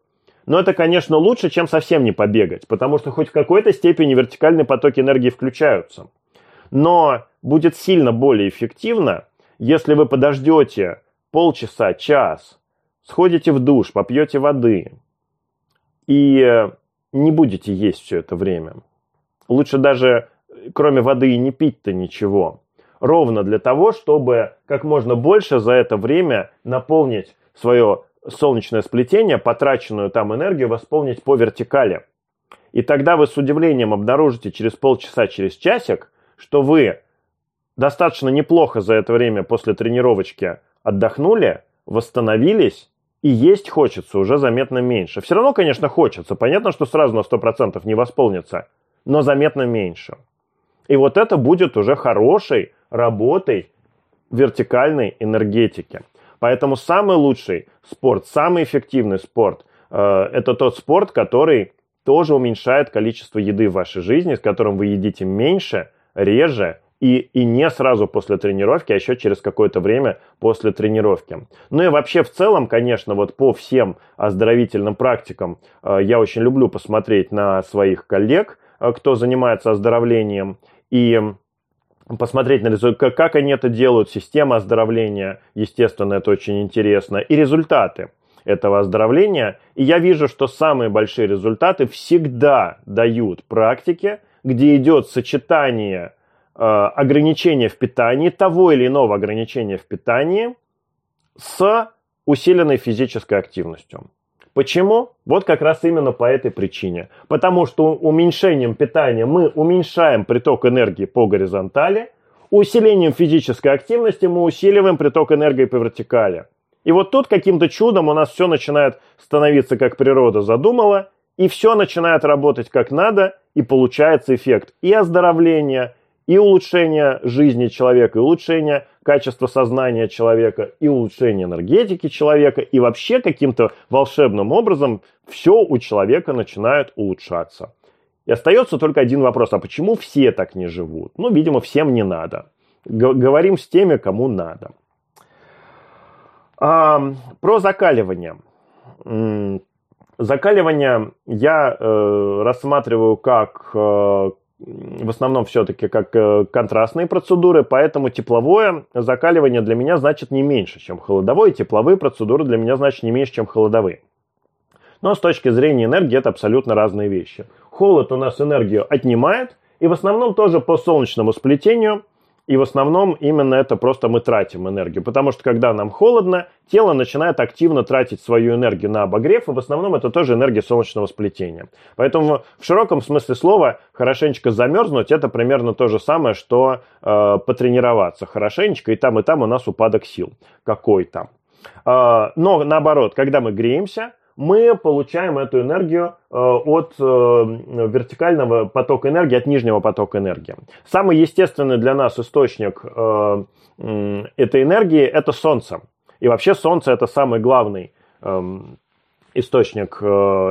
[SPEAKER 1] но это, конечно, лучше, чем совсем не побегать, потому что хоть в какой-то степени вертикальные потоки энергии включаются. Но будет сильно более эффективно, если вы подождете полчаса, час, сходите в душ, попьете воды и не будете есть все это время. Лучше даже кроме воды и не пить-то ничего. Ровно для того, чтобы как можно больше за это время наполнить свое солнечное сплетение, потраченную там энергию восполнить по вертикали. И тогда вы с удивлением обнаружите через полчаса, через часик, что вы достаточно неплохо за это время после тренировочки отдохнули, восстановились, и есть хочется уже заметно меньше. Все равно, конечно, хочется. Понятно, что сразу на 100% не восполнится, но заметно меньше. И вот это будет уже хорошей работой вертикальной энергетики. Поэтому самый лучший спорт, самый эффективный спорт э, это тот спорт, который тоже уменьшает количество еды в вашей жизни, с которым вы едите меньше, реже и, и не сразу после тренировки, а еще через какое-то время после тренировки. Ну и вообще в целом, конечно, вот по всем оздоровительным практикам э, я очень люблю посмотреть на своих коллег, э, кто занимается оздоровлением. И посмотреть на результаты, как они это делают, система оздоровления, естественно, это очень интересно, и результаты этого оздоровления. И я вижу, что самые большие результаты всегда дают практики, где идет сочетание э, ограничения в питании, того или иного ограничения в питании с усиленной физической активностью. Почему? Вот как раз именно по этой причине. Потому что уменьшением питания мы уменьшаем приток энергии по горизонтали, усилением физической активности мы усиливаем приток энергии по вертикали. И вот тут каким-то чудом у нас все начинает становиться, как природа задумала, и все начинает работать как надо, и получается эффект и оздоровления, и улучшение жизни человека, и улучшение качества сознания человека, и улучшение энергетики человека, и вообще каким-то волшебным образом все у человека начинает улучшаться. И остается только один вопрос, а почему все так не живут? Ну, видимо, всем не надо. Говорим с теми, кому надо. А, про закаливание. Закаливание я э, рассматриваю как э, в основном все-таки как э, контрастные процедуры, поэтому тепловое закаливание для меня значит не меньше, чем холодовое, и тепловые процедуры для меня значит не меньше, чем холодовые. Но с точки зрения энергии это абсолютно разные вещи. Холод у нас энергию отнимает, и в основном тоже по солнечному сплетению и в основном именно это просто мы тратим энергию. Потому что когда нам холодно, тело начинает активно тратить свою энергию на обогрев, и в основном это тоже энергия солнечного сплетения. Поэтому в широком смысле слова хорошенечко замерзнуть это примерно то же самое, что э, потренироваться хорошенечко, и там, и там у нас упадок сил какой-то. Э, но наоборот, когда мы греемся, мы получаем эту энергию э, от э, вертикального потока энергии, от нижнего потока энергии. Самый естественный для нас источник э, этой энергии – это Солнце. И вообще Солнце – это самый главный эм, источник э,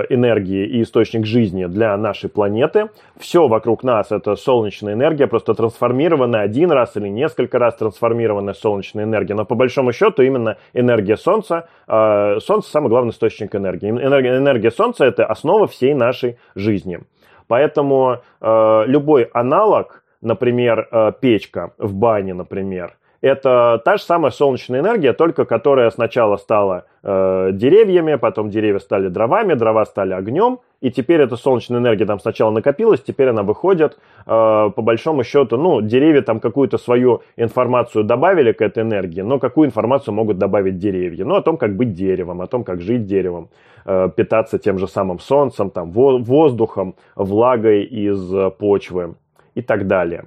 [SPEAKER 1] энергии и источник жизни для нашей планеты. Все вокруг нас это солнечная энергия, просто трансформированная один раз или несколько раз трансформированная солнечная энергия. Но по большому счету именно энергия Солнца, э, Солнце самый главный источник энергии. Энергия, энергия Солнца это основа всей нашей жизни. Поэтому э, любой аналог, например, печка в бане, например, это та же самая солнечная энергия, только которая сначала стала э, деревьями, потом деревья стали дровами, дрова стали огнем, и теперь эта солнечная энергия там сначала накопилась, теперь она выходит, э, по большому счету, ну, деревья там какую-то свою информацию добавили к этой энергии, но какую информацию могут добавить деревья? Ну, о том, как быть деревом, о том, как жить деревом, э, питаться тем же самым солнцем, там, воздухом, влагой из почвы и так далее.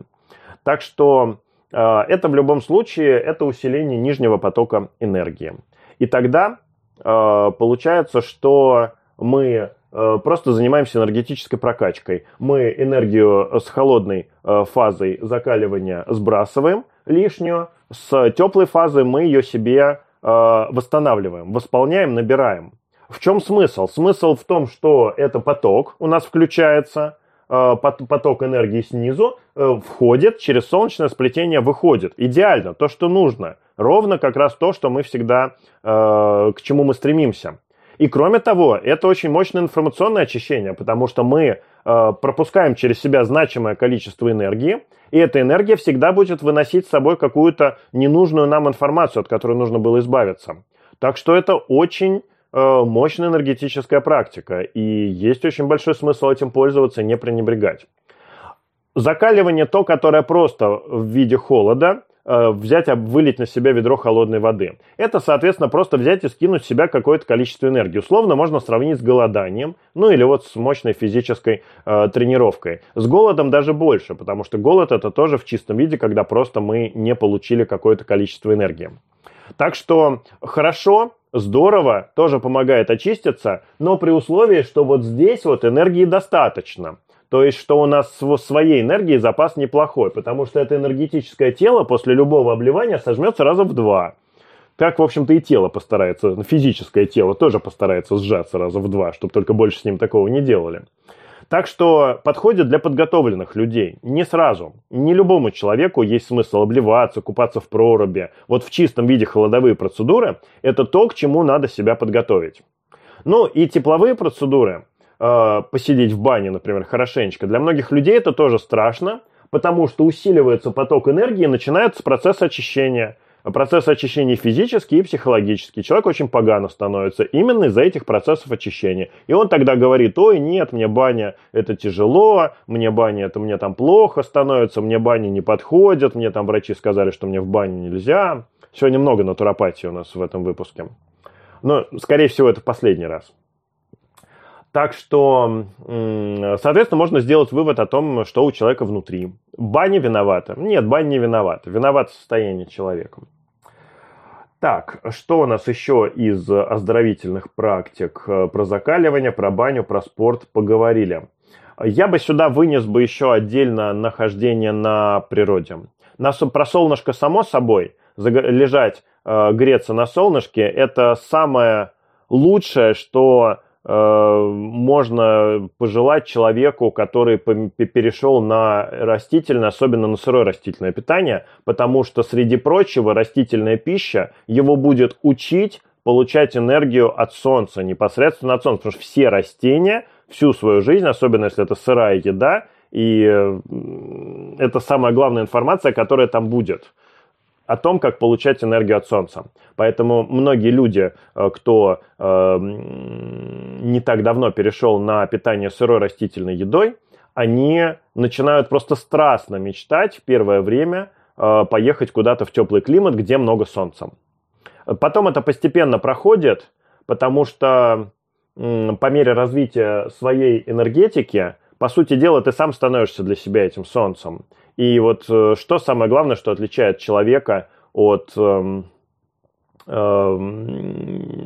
[SPEAKER 1] Так что это в любом случае это усиление нижнего потока энергии. И тогда а, получается, что мы а, просто занимаемся энергетической прокачкой. Мы энергию с холодной фазой закаливания сбрасываем лишнюю, с теплой фазы мы ее себе восстанавливаем, восполняем, набираем. В чем смысл? Смысл в том, что это поток у нас включается – Э, поток энергии снизу э, входит, через солнечное сплетение выходит. Идеально, то, что нужно. Ровно как раз то, что мы всегда, э, к чему мы стремимся. И кроме того, это очень мощное информационное очищение, потому что мы пропускаем через себя значимое количество энергии, и эта энергия всегда будет выносить с собой какую-то ненужную нам информацию, от которой нужно было избавиться. Так что это очень Э, мощная энергетическая практика, и есть очень большой смысл этим пользоваться, не пренебрегать. Закаливание то, которое просто в виде холода, э, взять, вылить на себя ведро холодной воды. Это, соответственно, просто взять и скинуть с себя какое-то количество энергии. Условно можно сравнить с голоданием, ну или вот с мощной физической э, тренировкой. С голодом даже больше, потому что голод это тоже в чистом виде, когда просто мы не получили какое-то количество энергии. Так что хорошо здорово, тоже помогает очиститься, но при условии, что вот здесь вот энергии достаточно. То есть, что у нас своей энергии запас неплохой, потому что это энергетическое тело после любого обливания сожмется раза в два. Как, в общем-то, и тело постарается, физическое тело тоже постарается сжаться раза в два, чтобы только больше с ним такого не делали. Так что подходит для подготовленных людей. Не сразу. Не любому человеку есть смысл обливаться, купаться в проруби. Вот в чистом виде холодовые процедуры – это то, к чему надо себя подготовить. Ну и тепловые процедуры, э, посидеть в бане, например, хорошенечко, для многих людей это тоже страшно, потому что усиливается поток энергии, начинается процесс очищения – процесс очищения физический и психологический. Человек очень погано становится именно из-за этих процессов очищения. И он тогда говорит, ой, нет, мне баня это тяжело, мне баня это мне там плохо становится, мне бани не подходят, мне там врачи сказали, что мне в бане нельзя. Сегодня много натуропатии у нас в этом выпуске. Но, скорее всего, это в последний раз. Так что, соответственно, можно сделать вывод о том, что у человека внутри. Баня виновата? Нет, баня не виновата. Виновато состояние человека. Так, что у нас еще из оздоровительных практик? Про закаливание, про баню, про спорт поговорили. Я бы сюда вынес бы еще отдельно нахождение на природе. На, про солнышко само собой, лежать, э, греться на солнышке, это самое лучшее, что Э, можно пожелать человеку, который перешел на растительное, особенно на сырое растительное питание, потому что, среди прочего, растительная пища его будет учить получать энергию от солнца, непосредственно от солнца, потому что все растения всю свою жизнь, особенно если это сырая еда, и это самая главная информация, которая там будет о том, как получать энергию от Солнца. Поэтому многие люди, э, кто э, не так давно перешел на питание сырой растительной едой, они начинают просто страстно мечтать в первое время э, поехать куда-то в теплый климат, где много солнца. Потом это постепенно проходит, потому что по мере развития своей энергетики, по сути дела, ты сам становишься для себя этим солнцем. И вот э, что самое главное, что отличает человека от э, э,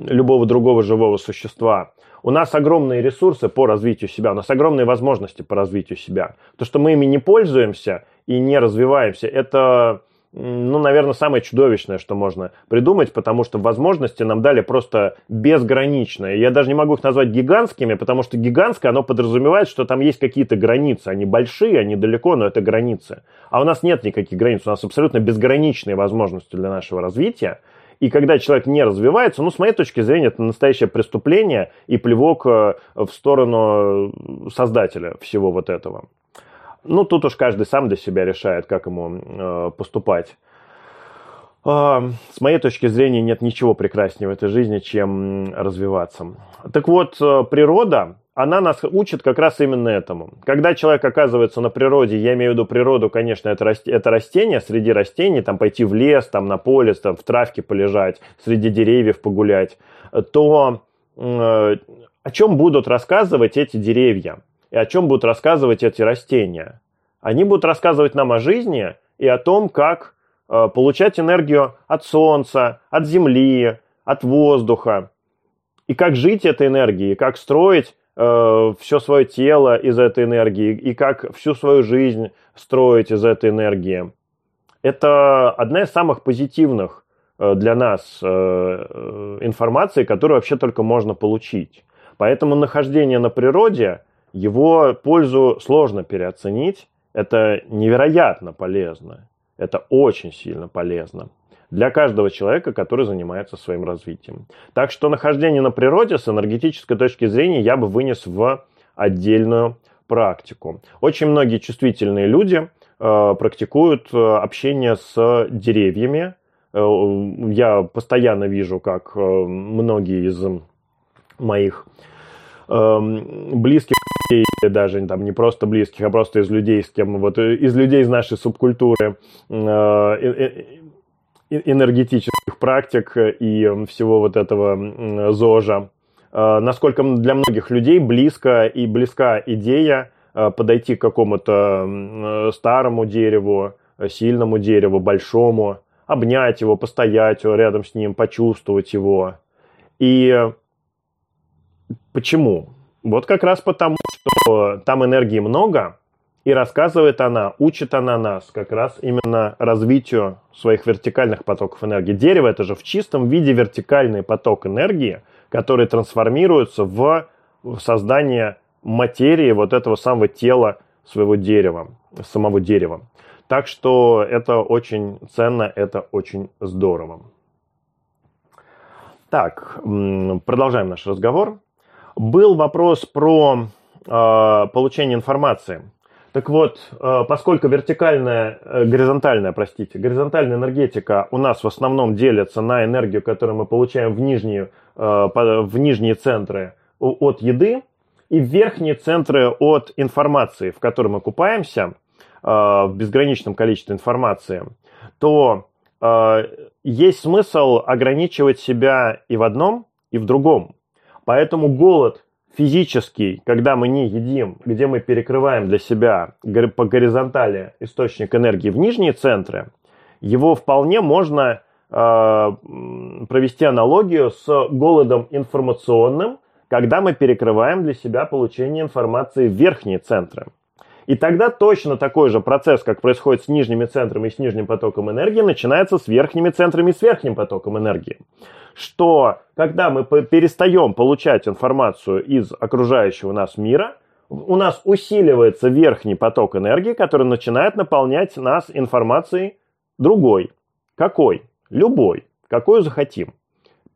[SPEAKER 1] любого другого живого существа. У нас огромные ресурсы по развитию себя, у нас огромные возможности по развитию себя. То, что мы ими не пользуемся и не развиваемся, это ну, наверное, самое чудовищное, что можно придумать, потому что возможности нам дали просто безграничные. Я даже не могу их назвать гигантскими, потому что гигантское, оно подразумевает, что там есть какие-то границы. Они большие, они далеко, но это границы. А у нас нет никаких границ, у нас абсолютно безграничные возможности для нашего развития. И когда человек не развивается, ну, с моей точки зрения, это настоящее преступление и плевок э, в сторону создателя всего вот этого. Ну, тут уж каждый сам для себя решает, как ему э, поступать. А, с моей точки зрения нет ничего прекраснее в этой жизни, чем развиваться. Так вот, э, природа, она нас учит как раз именно этому. Когда человек оказывается на природе, я имею в виду природу, конечно, это, это растение, среди растений, там пойти в лес, там на поле, там в травке полежать, среди деревьев погулять, то э, о чем будут рассказывать эти деревья и о чем будут рассказывать эти растения? Они будут рассказывать нам о жизни и о том, как э, получать энергию от солнца, от земли, от воздуха, и как жить этой энергией, как строить э, все свое тело из этой энергии и как всю свою жизнь строить из этой энергии. Это одна из самых позитивных э, для нас информации, которую вообще только можно получить. Поэтому нахождение на природе, его пользу сложно переоценить. Это невероятно полезно. Это очень сильно полезно для каждого человека, который занимается своим развитием. Так что нахождение на природе с энергетической точки зрения я бы вынес в отдельную практику. Очень многие чувствительные люди э, практикуют э, общение с деревьями. Э, я постоянно вижу, как э, многие из моих э, близких даже там не просто близких, а просто из людей, с кем вот из людей из нашей субкультуры э, энергетических практик и всего вот этого ЗОЖа. Насколько для многих людей близко и близка идея подойти к какому-то старому дереву, сильному дереву, большому, обнять его, постоять рядом с ним, почувствовать его. И почему? Вот как раз потому, что там энергии много, и рассказывает она, учит она нас как раз именно развитию своих вертикальных потоков энергии. Дерево это же в чистом виде вертикальный поток энергии, который трансформируется в создание материи вот этого самого тела своего дерева, самого дерева. Так что это очень ценно, это очень здорово. Так, продолжаем наш разговор. Был вопрос про э, получение информации. Так вот, э, поскольку вертикальная, э, горизонтальная, простите, горизонтальная энергетика у нас в основном делится на энергию, которую мы получаем в нижние, э, в нижние центры от еды, и в верхние центры от информации, в которой мы купаемся, в безграничном количестве информации, то есть смысл ограничивать себя и в одном, и в другом. Поэтому голод физический, когда мы не едим, где мы перекрываем для себя по горизонтали источник энергии в нижние центры, его вполне можно э, провести аналогию с голодом информационным, когда мы перекрываем для себя получение информации в верхние центры. И тогда точно такой же процесс, как происходит с нижними центрами и с нижним потоком энергии, начинается с верхними центрами и с верхним потоком энергии что когда мы перестаем получать информацию из окружающего нас мира, у нас усиливается верхний поток энергии, который начинает наполнять нас информацией другой. Какой? Любой. Какую захотим.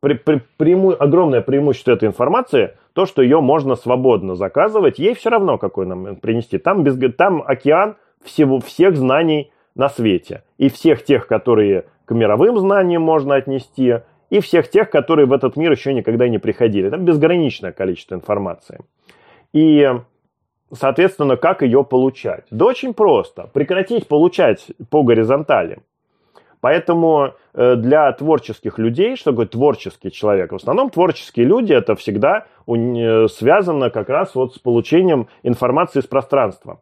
[SPEAKER 1] При, при, преиму, огромное преимущество этой информации то, что ее можно свободно заказывать, ей все равно, какой нам принести. Там, без, там океан всего, всех знаний на свете. И всех тех, которые к мировым знаниям можно отнести, и всех тех, которые в этот мир еще никогда не приходили. Там безграничное количество информации. И, соответственно, как ее получать? Да очень просто. Прекратить получать по горизонтали. Поэтому э, для творческих людей, что такое творческий человек? В основном творческие люди это всегда э, связано как раз вот с получением информации из пространства.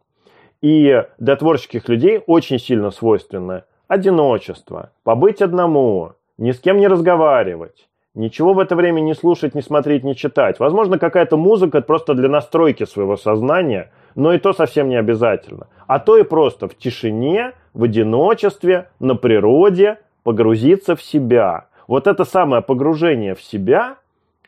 [SPEAKER 1] И для творческих людей очень сильно свойственно одиночество, побыть одному, ни с кем не разговаривать, ничего в это время не слушать, не смотреть, не читать. Возможно, какая-то музыка просто для настройки своего сознания, но и то совсем не обязательно. А то и просто в тишине, в одиночестве, на природе погрузиться в себя. Вот это самое погружение в себя,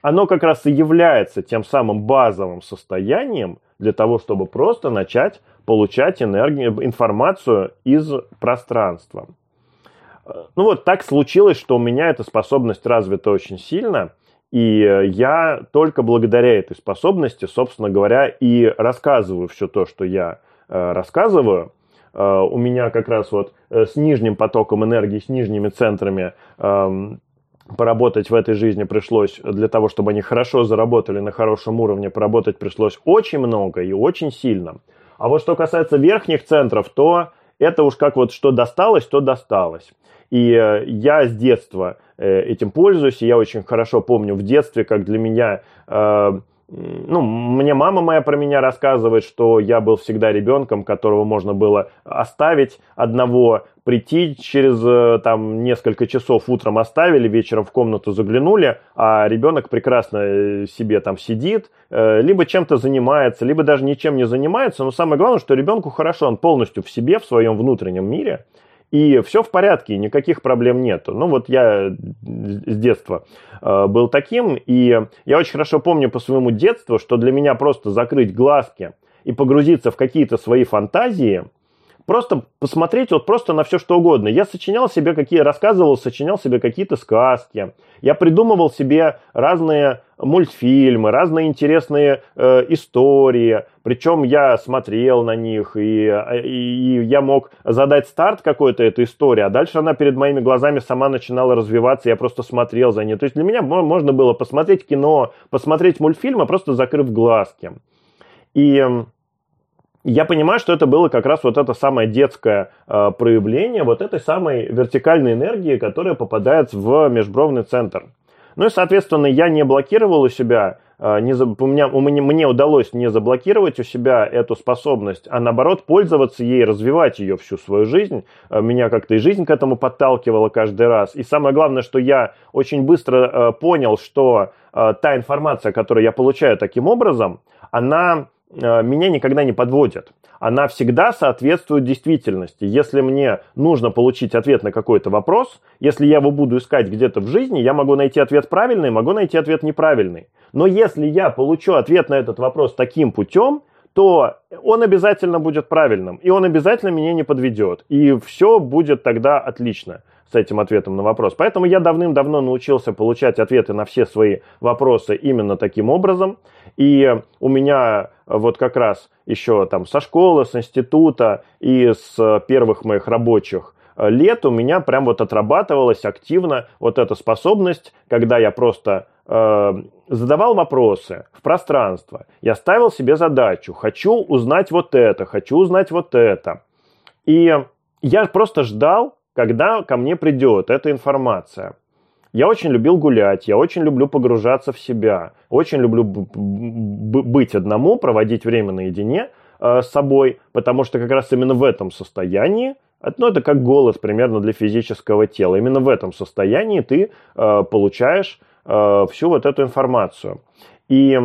[SPEAKER 1] оно как раз и является тем самым базовым состоянием для того, чтобы просто начать получать энергию, информацию из пространства. Ну вот так случилось, что у меня эта способность развита очень сильно, и я только благодаря этой способности, собственно говоря, и рассказываю все то, что я э, рассказываю, у меня как раз вот с нижним потоком энергии, с нижними центрами эм, поработать в этой жизни пришлось для того, чтобы они хорошо заработали на хорошем уровне, поработать пришлось очень много и очень сильно. А вот что касается верхних центров, то это уж как вот что досталось, то досталось. И э, я с детства э, этим пользуюсь, и я очень хорошо помню в детстве, как для меня э, ну, мне мама моя про меня рассказывает, что я был всегда ребенком, которого можно было оставить одного, прийти через э, там несколько часов утром оставили, вечером в комнату заглянули, а ребенок прекрасно э, себе там сидит, э, либо чем-то занимается, либо даже ничем не занимается, но самое главное, что ребенку хорошо, он полностью в себе, в своем внутреннем мире, и все в порядке, никаких проблем нету. Ну вот я с детства э, был таким, и я очень хорошо помню по своему детству, что для меня просто закрыть глазки и погрузиться в какие-то свои фантазии – просто посмотреть вот просто на все что угодно. Я сочинял себе какие, рассказывал, сочинял себе какие-то сказки. Я придумывал себе разные мультфильмы, разные интересные э, истории. Причем я смотрел на них, и, и я мог задать старт какой-то этой истории, а дальше она перед моими глазами сама начинала развиваться, я просто смотрел за ней. То есть для меня можно было посмотреть кино, посмотреть мультфильмы, просто закрыв глазки. И я понимаю, что это было как раз вот это самое детское э, проявление вот этой самой вертикальной энергии, которая попадает в межбровный центр. Ну и, соответственно, я не блокировал у себя, э, не у меня, у меня, мне удалось не заблокировать у себя эту способность, а наоборот пользоваться ей, развивать ее всю свою жизнь. Э, меня как-то и жизнь к этому подталкивала каждый раз. И самое главное, что я очень быстро э, понял, что та информация, которую я получаю таким образом, она меня никогда не подводит. Она всегда соответствует действительности. Если мне нужно получить ответ на какой-то вопрос, если я его буду искать где-то в жизни, я могу найти ответ правильный, могу найти ответ неправильный. Но если я получу ответ на этот вопрос таким путем, то он обязательно будет правильным, и он обязательно меня не подведет, и все будет тогда отлично с этим ответом на вопрос. Поэтому я давным-давно научился получать ответы на все свои вопросы именно таким образом. И у меня вот как раз еще там со школы, с института и с первых моих рабочих лет у меня прям вот отрабатывалась активно вот эта способность, когда я просто э, задавал вопросы в пространство, я ставил себе задачу, хочу узнать вот это, хочу узнать вот это. И я просто ждал, когда ко мне придет эта информация. Я очень любил гулять, я очень люблю погружаться в себя, очень люблю быть одному, проводить время наедине э, с собой, потому что как раз именно в этом состоянии, ну это как голос примерно для физического тела, именно в этом состоянии ты э, получаешь э, всю вот эту информацию. И,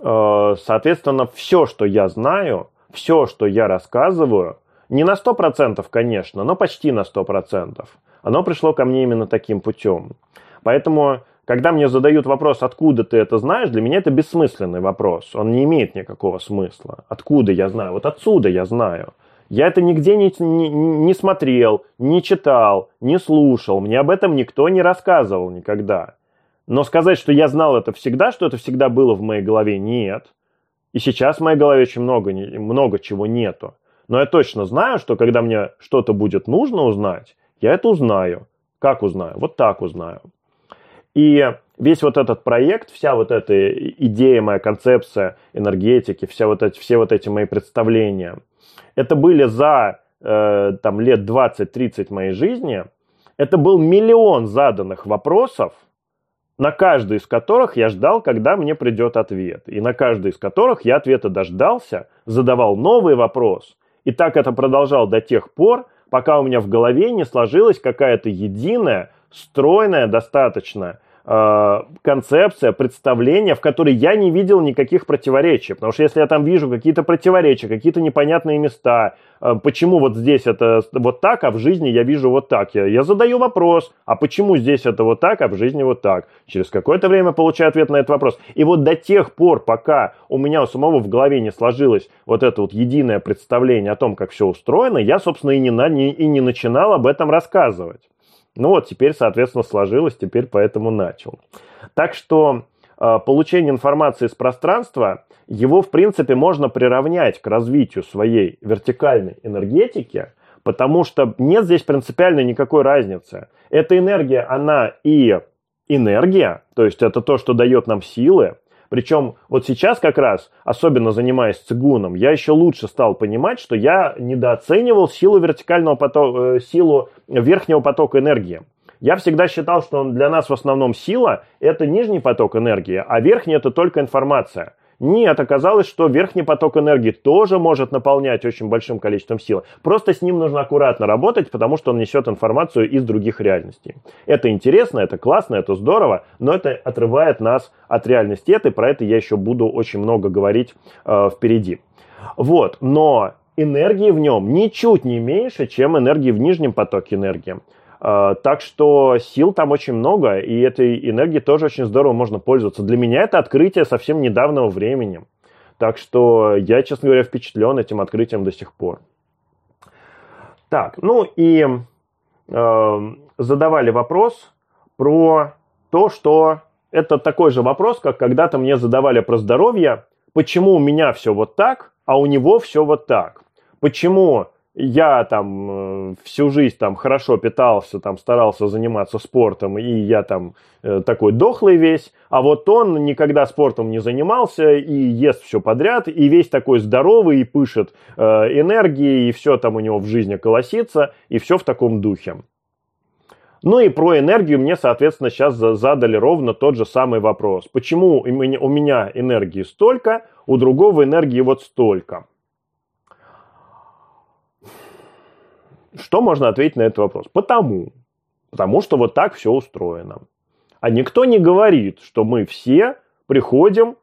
[SPEAKER 1] э, соответственно, все, что я знаю, все, что я рассказываю, не на 100%, конечно, но почти на 100% оно пришло ко мне именно таким путем. Поэтому, когда мне задают вопрос, откуда ты это знаешь, для меня это бессмысленный вопрос. Он не имеет никакого смысла. Откуда я знаю? Вот отсюда я знаю. Я это нигде не, не, не смотрел, не читал, не слушал. Мне об этом никто не рассказывал никогда. Но сказать, что я знал это всегда, что это всегда было в моей голове, нет. И сейчас в моей голове очень много, много чего нету. Но я точно знаю, что когда мне что-то будет нужно узнать, я это узнаю. Как узнаю? Вот так узнаю. И весь вот этот проект, вся вот эта идея, моя концепция энергетики, вся вот эти, все вот эти мои представления, это были за э, там, лет 20-30 моей жизни, это был миллион заданных вопросов, на каждый из которых я ждал, когда мне придет ответ. И на каждый из которых я ответа дождался, задавал новый вопрос. И так это продолжал до тех пор, пока у меня в голове не сложилась какая-то единая, стройная достаточно концепция, представление, в которой я не видел никаких противоречий. Потому что если я там вижу какие-то противоречия, какие-то непонятные места, э, почему вот здесь это вот так, а в жизни я вижу вот так, я, я задаю вопрос, а почему здесь это вот так, а в жизни вот так. Через какое-то время получаю ответ на этот вопрос. И вот до тех пор, пока у меня у самого в голове не сложилось вот это вот единое представление о том, как все устроено, я, собственно, и не, на, не, и не начинал об этом рассказывать. Ну вот теперь, соответственно, сложилось, теперь поэтому начал. Так что э, получение информации из пространства, его, в принципе, можно приравнять к развитию своей вертикальной энергетики, потому что нет здесь принципиально никакой разницы. Эта энергия, она и энергия, то есть это то, что дает нам силы, причем вот сейчас как раз, особенно занимаясь цигуном, я еще лучше стал понимать, что я недооценивал силу вертикального потока, э, силу верхнего потока энергии. Я всегда считал, что для нас в основном сила – это нижний поток энергии, а верхний – это только информация. Нет, оказалось, что верхний поток энергии тоже может наполнять очень большим количеством силы. Просто с ним нужно аккуратно работать, потому что он несет информацию из других реальностей. Это интересно, это классно, это здорово, но это отрывает нас от реальности. Это, про это я еще буду очень много говорить э, впереди. Вот, но энергии в нем ничуть не меньше, чем энергии в нижнем потоке энергии. А, так что сил там очень много, и этой энергией тоже очень здорово можно пользоваться. Для меня это открытие совсем недавнего времени. Так что я, честно говоря, впечатлен этим открытием до сих пор. Так, ну и э, задавали вопрос про то, что это такой же вопрос, как когда-то мне задавали про здоровье. Почему у меня все вот так, а у него все вот так? Почему я там э, всю жизнь там хорошо питался, там старался заниматься спортом, и я там э, такой дохлый весь, а вот он никогда спортом не занимался и ест все подряд, и весь такой здоровый, и пышет э, энергией, и все там у него в жизни колосится, и все в таком духе. Ну и про энергию мне, соответственно, сейчас задали ровно тот же самый вопрос. Почему у меня энергии столько, у другого энергии вот столько? Что можно ответить на этот вопрос? Потому. Потому что вот так все устроено. А никто не говорит, что мы все приходим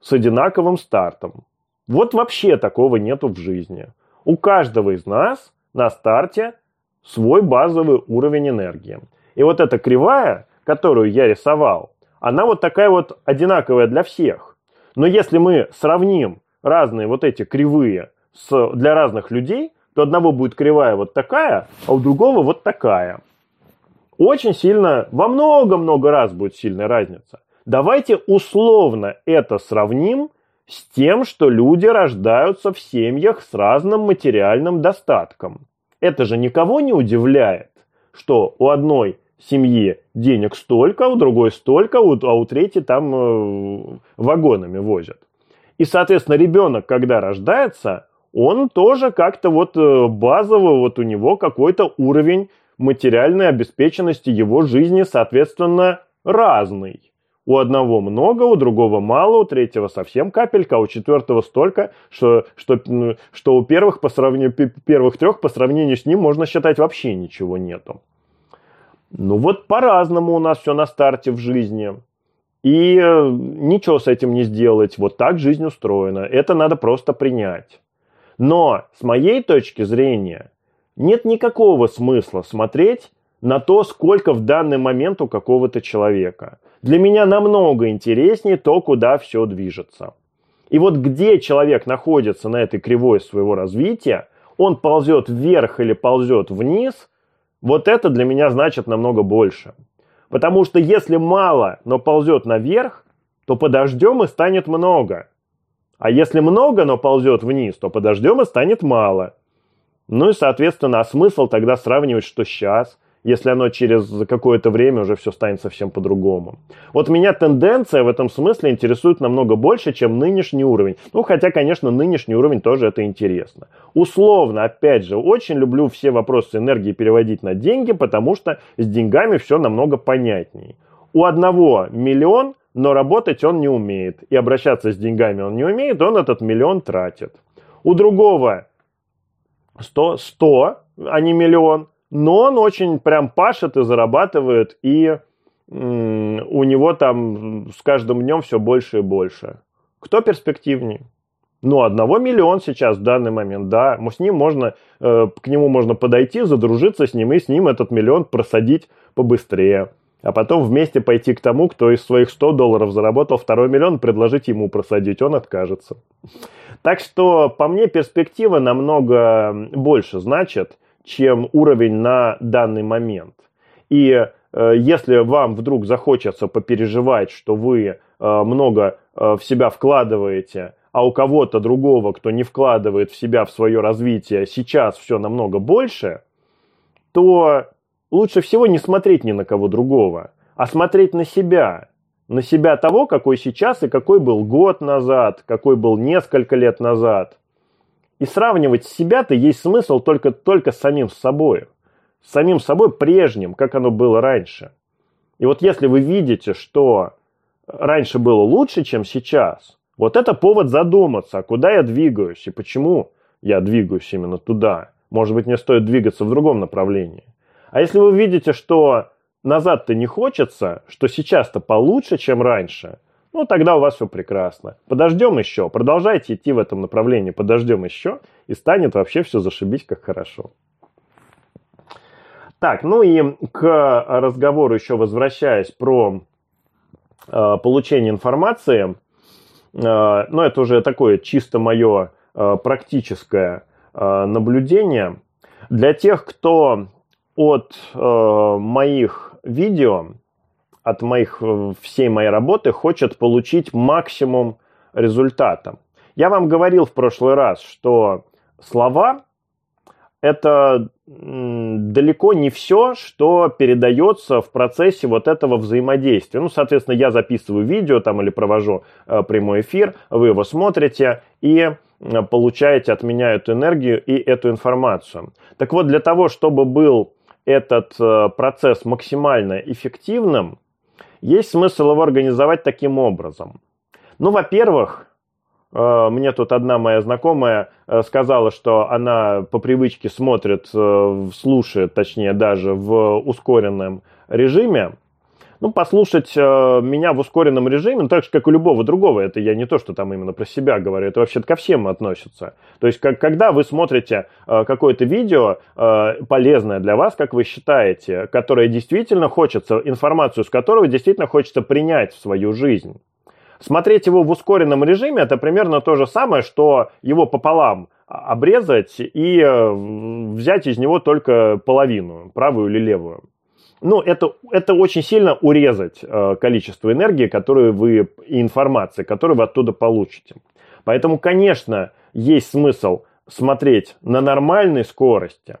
[SPEAKER 1] с одинаковым стартом. Вот вообще такого нету в жизни. У каждого из нас на старте свой базовый уровень энергии. И вот эта кривая, которую я рисовал, она вот такая вот одинаковая для всех. Но если мы сравним разные вот эти кривые с, для разных людей, то одного будет кривая вот такая, а у другого вот такая. Очень сильно, во много-много раз будет сильная разница. Давайте условно это сравним с тем, что люди рождаются в семьях с разным материальным достатком. Это же никого не удивляет, что у одной семьи денег столько, а у другой столько, а у третьей там э, вагонами возят. И, соответственно, ребенок, когда рождается, он тоже как-то вот э, базово, вот у него какой-то уровень материальной обеспеченности его жизни, соответственно, разный. У одного много, у другого мало, у третьего совсем капелька, а у четвертого столько, что, что, что у первых, по сравнению, первых трех по сравнению с ним можно считать вообще ничего нету. Ну вот по-разному у нас все на старте в жизни. И э, ничего с этим не сделать. Вот так жизнь устроена. Это надо просто принять. Но с моей точки зрения нет никакого смысла смотреть на то, сколько в данный момент у какого-то человека. Для меня намного интереснее то, куда все движется. И вот где человек находится на этой кривой своего развития, он ползет вверх или ползет вниз, вот это для меня значит намного больше. Потому что если мало, но ползет наверх, то подождем и станет много. А если много, но ползет вниз, то подождем и станет мало. Ну и, соответственно, а смысл тогда сравнивать, что сейчас, если оно через какое-то время уже все станет совсем по-другому. Вот меня тенденция в этом смысле интересует намного больше, чем нынешний уровень. Ну, хотя, конечно, нынешний уровень тоже это интересно. Условно, опять же, очень люблю все вопросы энергии переводить на деньги, потому что с деньгами все намного понятнее. У одного миллион – но работать он не умеет. И обращаться с деньгами он не умеет, он этот миллион тратит. У другого 100, 100 а не миллион, но он очень прям пашет и зарабатывает, и у него там с каждым днем все больше и больше. Кто перспективнее? Ну, одного миллион сейчас в данный момент, да. С ним можно, э, к нему можно подойти, задружиться с ним и с ним этот миллион просадить побыстрее а потом вместе пойти к тому, кто из своих 100 долларов заработал второй миллион, предложить ему просадить, он откажется. Так что, по мне, перспектива намного больше значит, чем уровень на данный момент. И э, если вам вдруг захочется попереживать, что вы э, много в себя вкладываете, а у кого-то другого, кто не вкладывает в себя, в свое развитие, сейчас все намного больше, то лучше всего не смотреть ни на кого другого, а смотреть на себя. На себя того, какой сейчас и какой был год назад, какой был несколько лет назад. И сравнивать себя-то есть смысл только, только с самим собой. С самим собой прежним, как оно было раньше. И вот если вы видите, что раньше было лучше, чем сейчас, вот это повод задуматься, куда я двигаюсь и почему я двигаюсь именно туда. Может быть, мне стоит двигаться в другом направлении. А если вы видите, что назад-то не хочется, что сейчас-то получше, чем раньше, ну, тогда у вас все прекрасно. Подождем еще, продолжайте идти в этом направлении, подождем еще, и станет вообще все зашибись как хорошо. Так, ну и к разговору еще возвращаясь про э, получение информации, э, ну, это уже такое чисто мое э, практическое э, наблюдение. Для тех, кто от э, моих видео, от моих, э, всей моей работы хочет получить максимум результата. Я вам говорил в прошлый раз, что слова это далеко не все, что передается в процессе вот этого взаимодействия. Ну, соответственно, я записываю видео там или провожу э, прямой эфир, вы его смотрите и э, получаете от меня эту энергию и эту информацию. Так вот, для того, чтобы был этот э, процесс максимально эффективным, есть смысл его организовать таким образом. Ну, во-первых, э, мне тут одна моя знакомая э, сказала, что она по привычке смотрит, слушает, точнее даже в ускоренном режиме ну, послушать э, меня в ускоренном режиме, ну, так же, как и любого другого, это я не то, что там именно про себя говорю, это вообще ко всем относится. То есть, как, когда вы смотрите э, какое-то видео э, полезное для вас, как вы считаете, которое действительно хочется, информацию с которого действительно хочется принять в свою жизнь, смотреть его в ускоренном режиме, это примерно то же самое, что его пополам обрезать и э, взять из него только половину, правую или левую ну, это, это очень сильно урезать э, количество энергии, которую вы, информации, которую вы оттуда получите. Поэтому, конечно, есть смысл смотреть на нормальной скорости.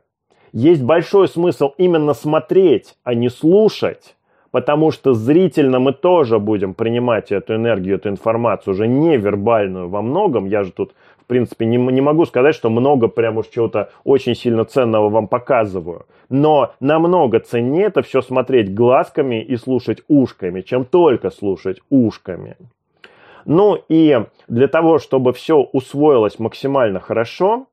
[SPEAKER 1] Есть большой смысл именно смотреть, а не слушать, потому что зрительно мы тоже будем принимать эту энергию, эту информацию, уже невербальную во многом. Я же тут в принципе, не, не могу сказать, что много прям уж чего-то очень сильно ценного вам показываю. Но намного ценнее это все смотреть глазками и слушать ушками, чем только слушать ушками. Ну и для того, чтобы все усвоилось максимально хорошо,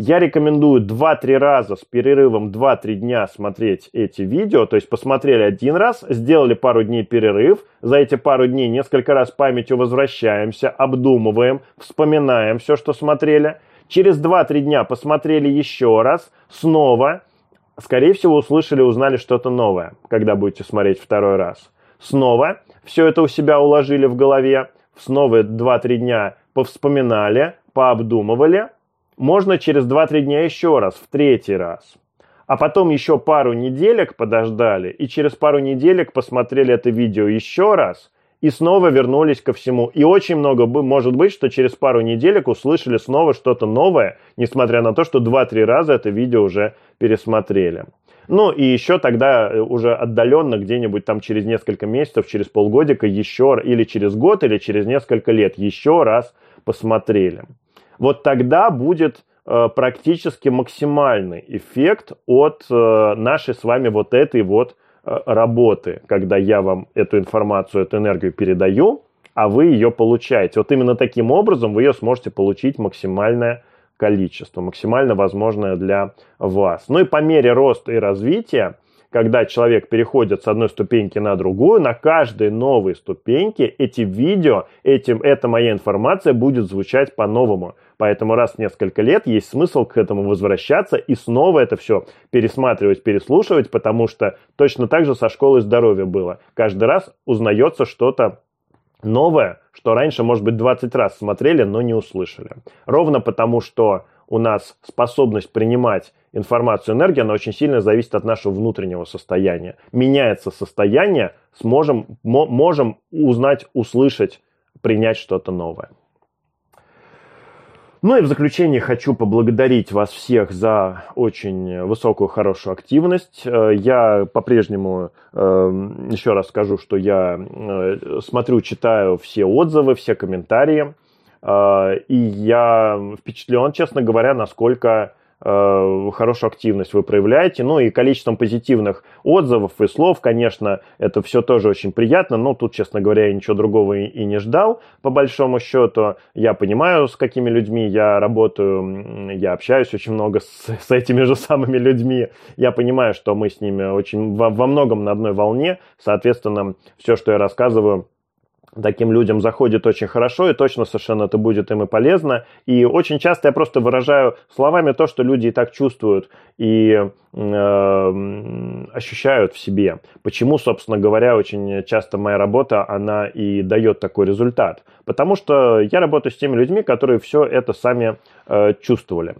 [SPEAKER 1] я рекомендую 2-3 раза с перерывом 2-3 дня смотреть эти видео. То есть посмотрели один раз, сделали пару дней перерыв. За эти пару дней несколько раз памятью возвращаемся, обдумываем, вспоминаем все, что смотрели. Через 2-3 дня посмотрели еще раз, снова. Скорее всего, услышали, узнали что-то новое, когда будете смотреть второй раз. Снова все это у себя уложили в голове. Снова 2-3 дня повспоминали, пообдумывали – можно через 2-3 дня еще раз, в третий раз. А потом еще пару неделек подождали, и через пару неделек посмотрели это видео еще раз, и снова вернулись ко всему. И очень много может быть, что через пару неделек услышали снова что-то новое, несмотря на то, что 2-3 раза это видео уже пересмотрели. Ну и еще тогда э, уже отдаленно где-нибудь там через несколько месяцев, через полгодика еще, или через год, или через несколько лет еще раз посмотрели вот тогда будет э, практически максимальный эффект от э, нашей с вами вот этой вот э, работы, когда я вам эту информацию, эту энергию передаю, а вы ее получаете. Вот именно таким образом вы ее сможете получить максимальное количество, максимально возможное для вас. Ну и по мере роста и развития, когда человек переходит с одной ступеньки на другую, на каждой новой ступеньке эти видео, этим, эта моя информация будет звучать по-новому. Поэтому раз в несколько лет есть смысл к этому возвращаться и снова это все пересматривать, переслушивать, потому что точно так же со школой здоровья было. Каждый раз узнается что-то новое, что раньше, может быть, 20 раз смотрели, но не услышали. Ровно потому, что у нас способность принимать информацию, энергию, она очень сильно зависит от нашего внутреннего состояния. Меняется состояние, сможем, можем узнать, услышать, принять что-то новое. Ну и в заключение хочу поблагодарить вас всех за очень высокую, хорошую активность. Э, я по-прежнему, э, еще раз скажу, что я э, смотрю, читаю все отзывы, все комментарии. И я впечатлен, честно говоря, насколько хорошую активность вы проявляете. Ну и количеством позитивных отзывов и слов, конечно, это все тоже очень приятно. Но тут, честно говоря, я ничего другого и, и не ждал. По большому счету, я понимаю, с какими людьми я работаю. Я общаюсь очень много с, с этими же самыми людьми. Я понимаю, что мы с ними очень во, во многом на одной волне. Соответственно, все, что я рассказываю, таким людям заходит очень хорошо, и точно совершенно это будет им и полезно. И очень часто я просто выражаю словами то, что люди и так чувствуют и э, ощущают в себе. Почему, собственно говоря, очень часто моя работа, она и дает такой результат. Потому что я работаю с теми людьми, которые все это сами э, чувствовали.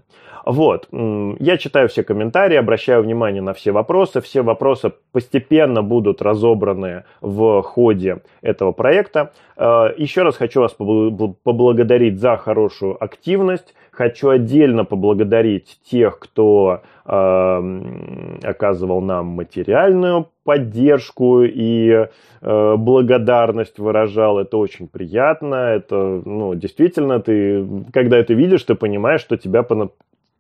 [SPEAKER 1] Вот, я читаю все комментарии, обращаю внимание на все вопросы. Все вопросы постепенно будут разобраны в ходе этого проекта. Э, еще раз хочу вас поблагодарить за хорошую активность. Хочу отдельно поблагодарить тех, кто оказывал нам материальную поддержку и э, благодарность выражал. Это очень приятно. Это, ну, действительно, ты, когда это видишь, ты понимаешь, что тебя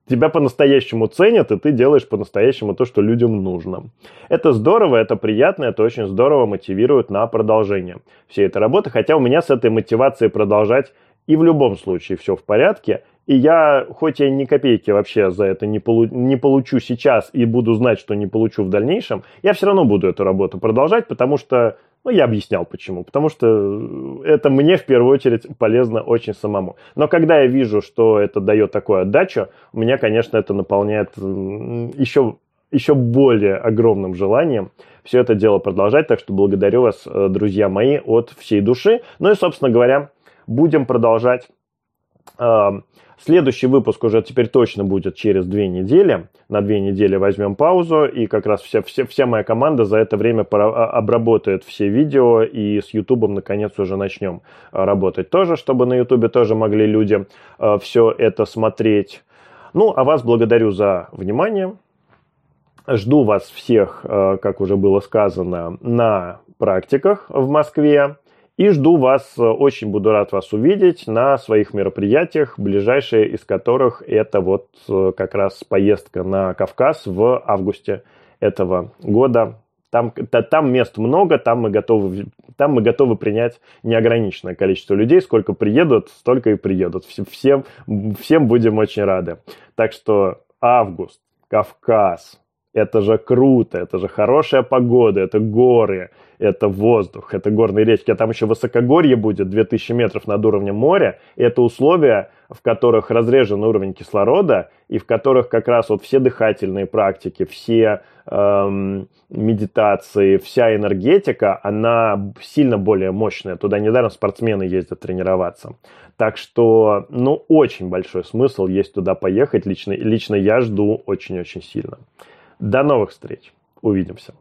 [SPEAKER 1] тебя по-настоящему ценят, и ты делаешь по-настоящему то, что людям нужно. Это здорово, это приятно, это очень здорово мотивирует на продолжение всей этой работы, хотя у меня с этой мотивацией продолжать и в любом случае все в порядке, и я, хоть я ни копейки вообще за это не, полу не получу сейчас и буду знать, что не получу в дальнейшем, я все равно буду эту работу продолжать, потому что ну, я объяснял почему. Потому что это мне в первую очередь полезно очень самому. Но когда я вижу, что это дает такую отдачу, меня, конечно, это наполняет еще, еще более огромным желанием все это дело продолжать. Так что благодарю вас, э, друзья мои, от всей души. Ну и, собственно говоря, будем продолжать Следующий выпуск уже теперь точно будет через две недели. На две недели возьмем паузу, и как раз вся, вся, вся моя команда за это время а, обработает все видео, и с Ютубом наконец уже начнем а, работать тоже, чтобы на Ютубе тоже могли люди а, все это смотреть. Ну, а вас благодарю за внимание. Жду вас всех, как уже было сказано, на практиках в Москве. И жду вас, э, очень буду рад вас увидеть на своих мероприятиях, ближайшие из которых это вот э, как раз поездка на Кавказ в августе этого года. Там, там мест много, там мы, готовы, там мы готовы принять неограниченное количество людей. Сколько приедут, столько и приедут. Всем, всем будем очень рады. Так что август, Кавказ, это же круто, это же хорошая погода, это горы, это воздух, это горные речки, а там еще высокогорье будет, 2000 метров над уровнем моря, и это условия, в которых разрежен уровень кислорода, и в которых как раз вот все дыхательные практики, все эм, медитации, вся энергетика, она сильно более мощная. Туда недаром спортсмены ездят тренироваться. Так что, ну, очень большой смысл есть туда поехать. Лично, лично я жду очень-очень сильно. До новых встреч. Увидимся.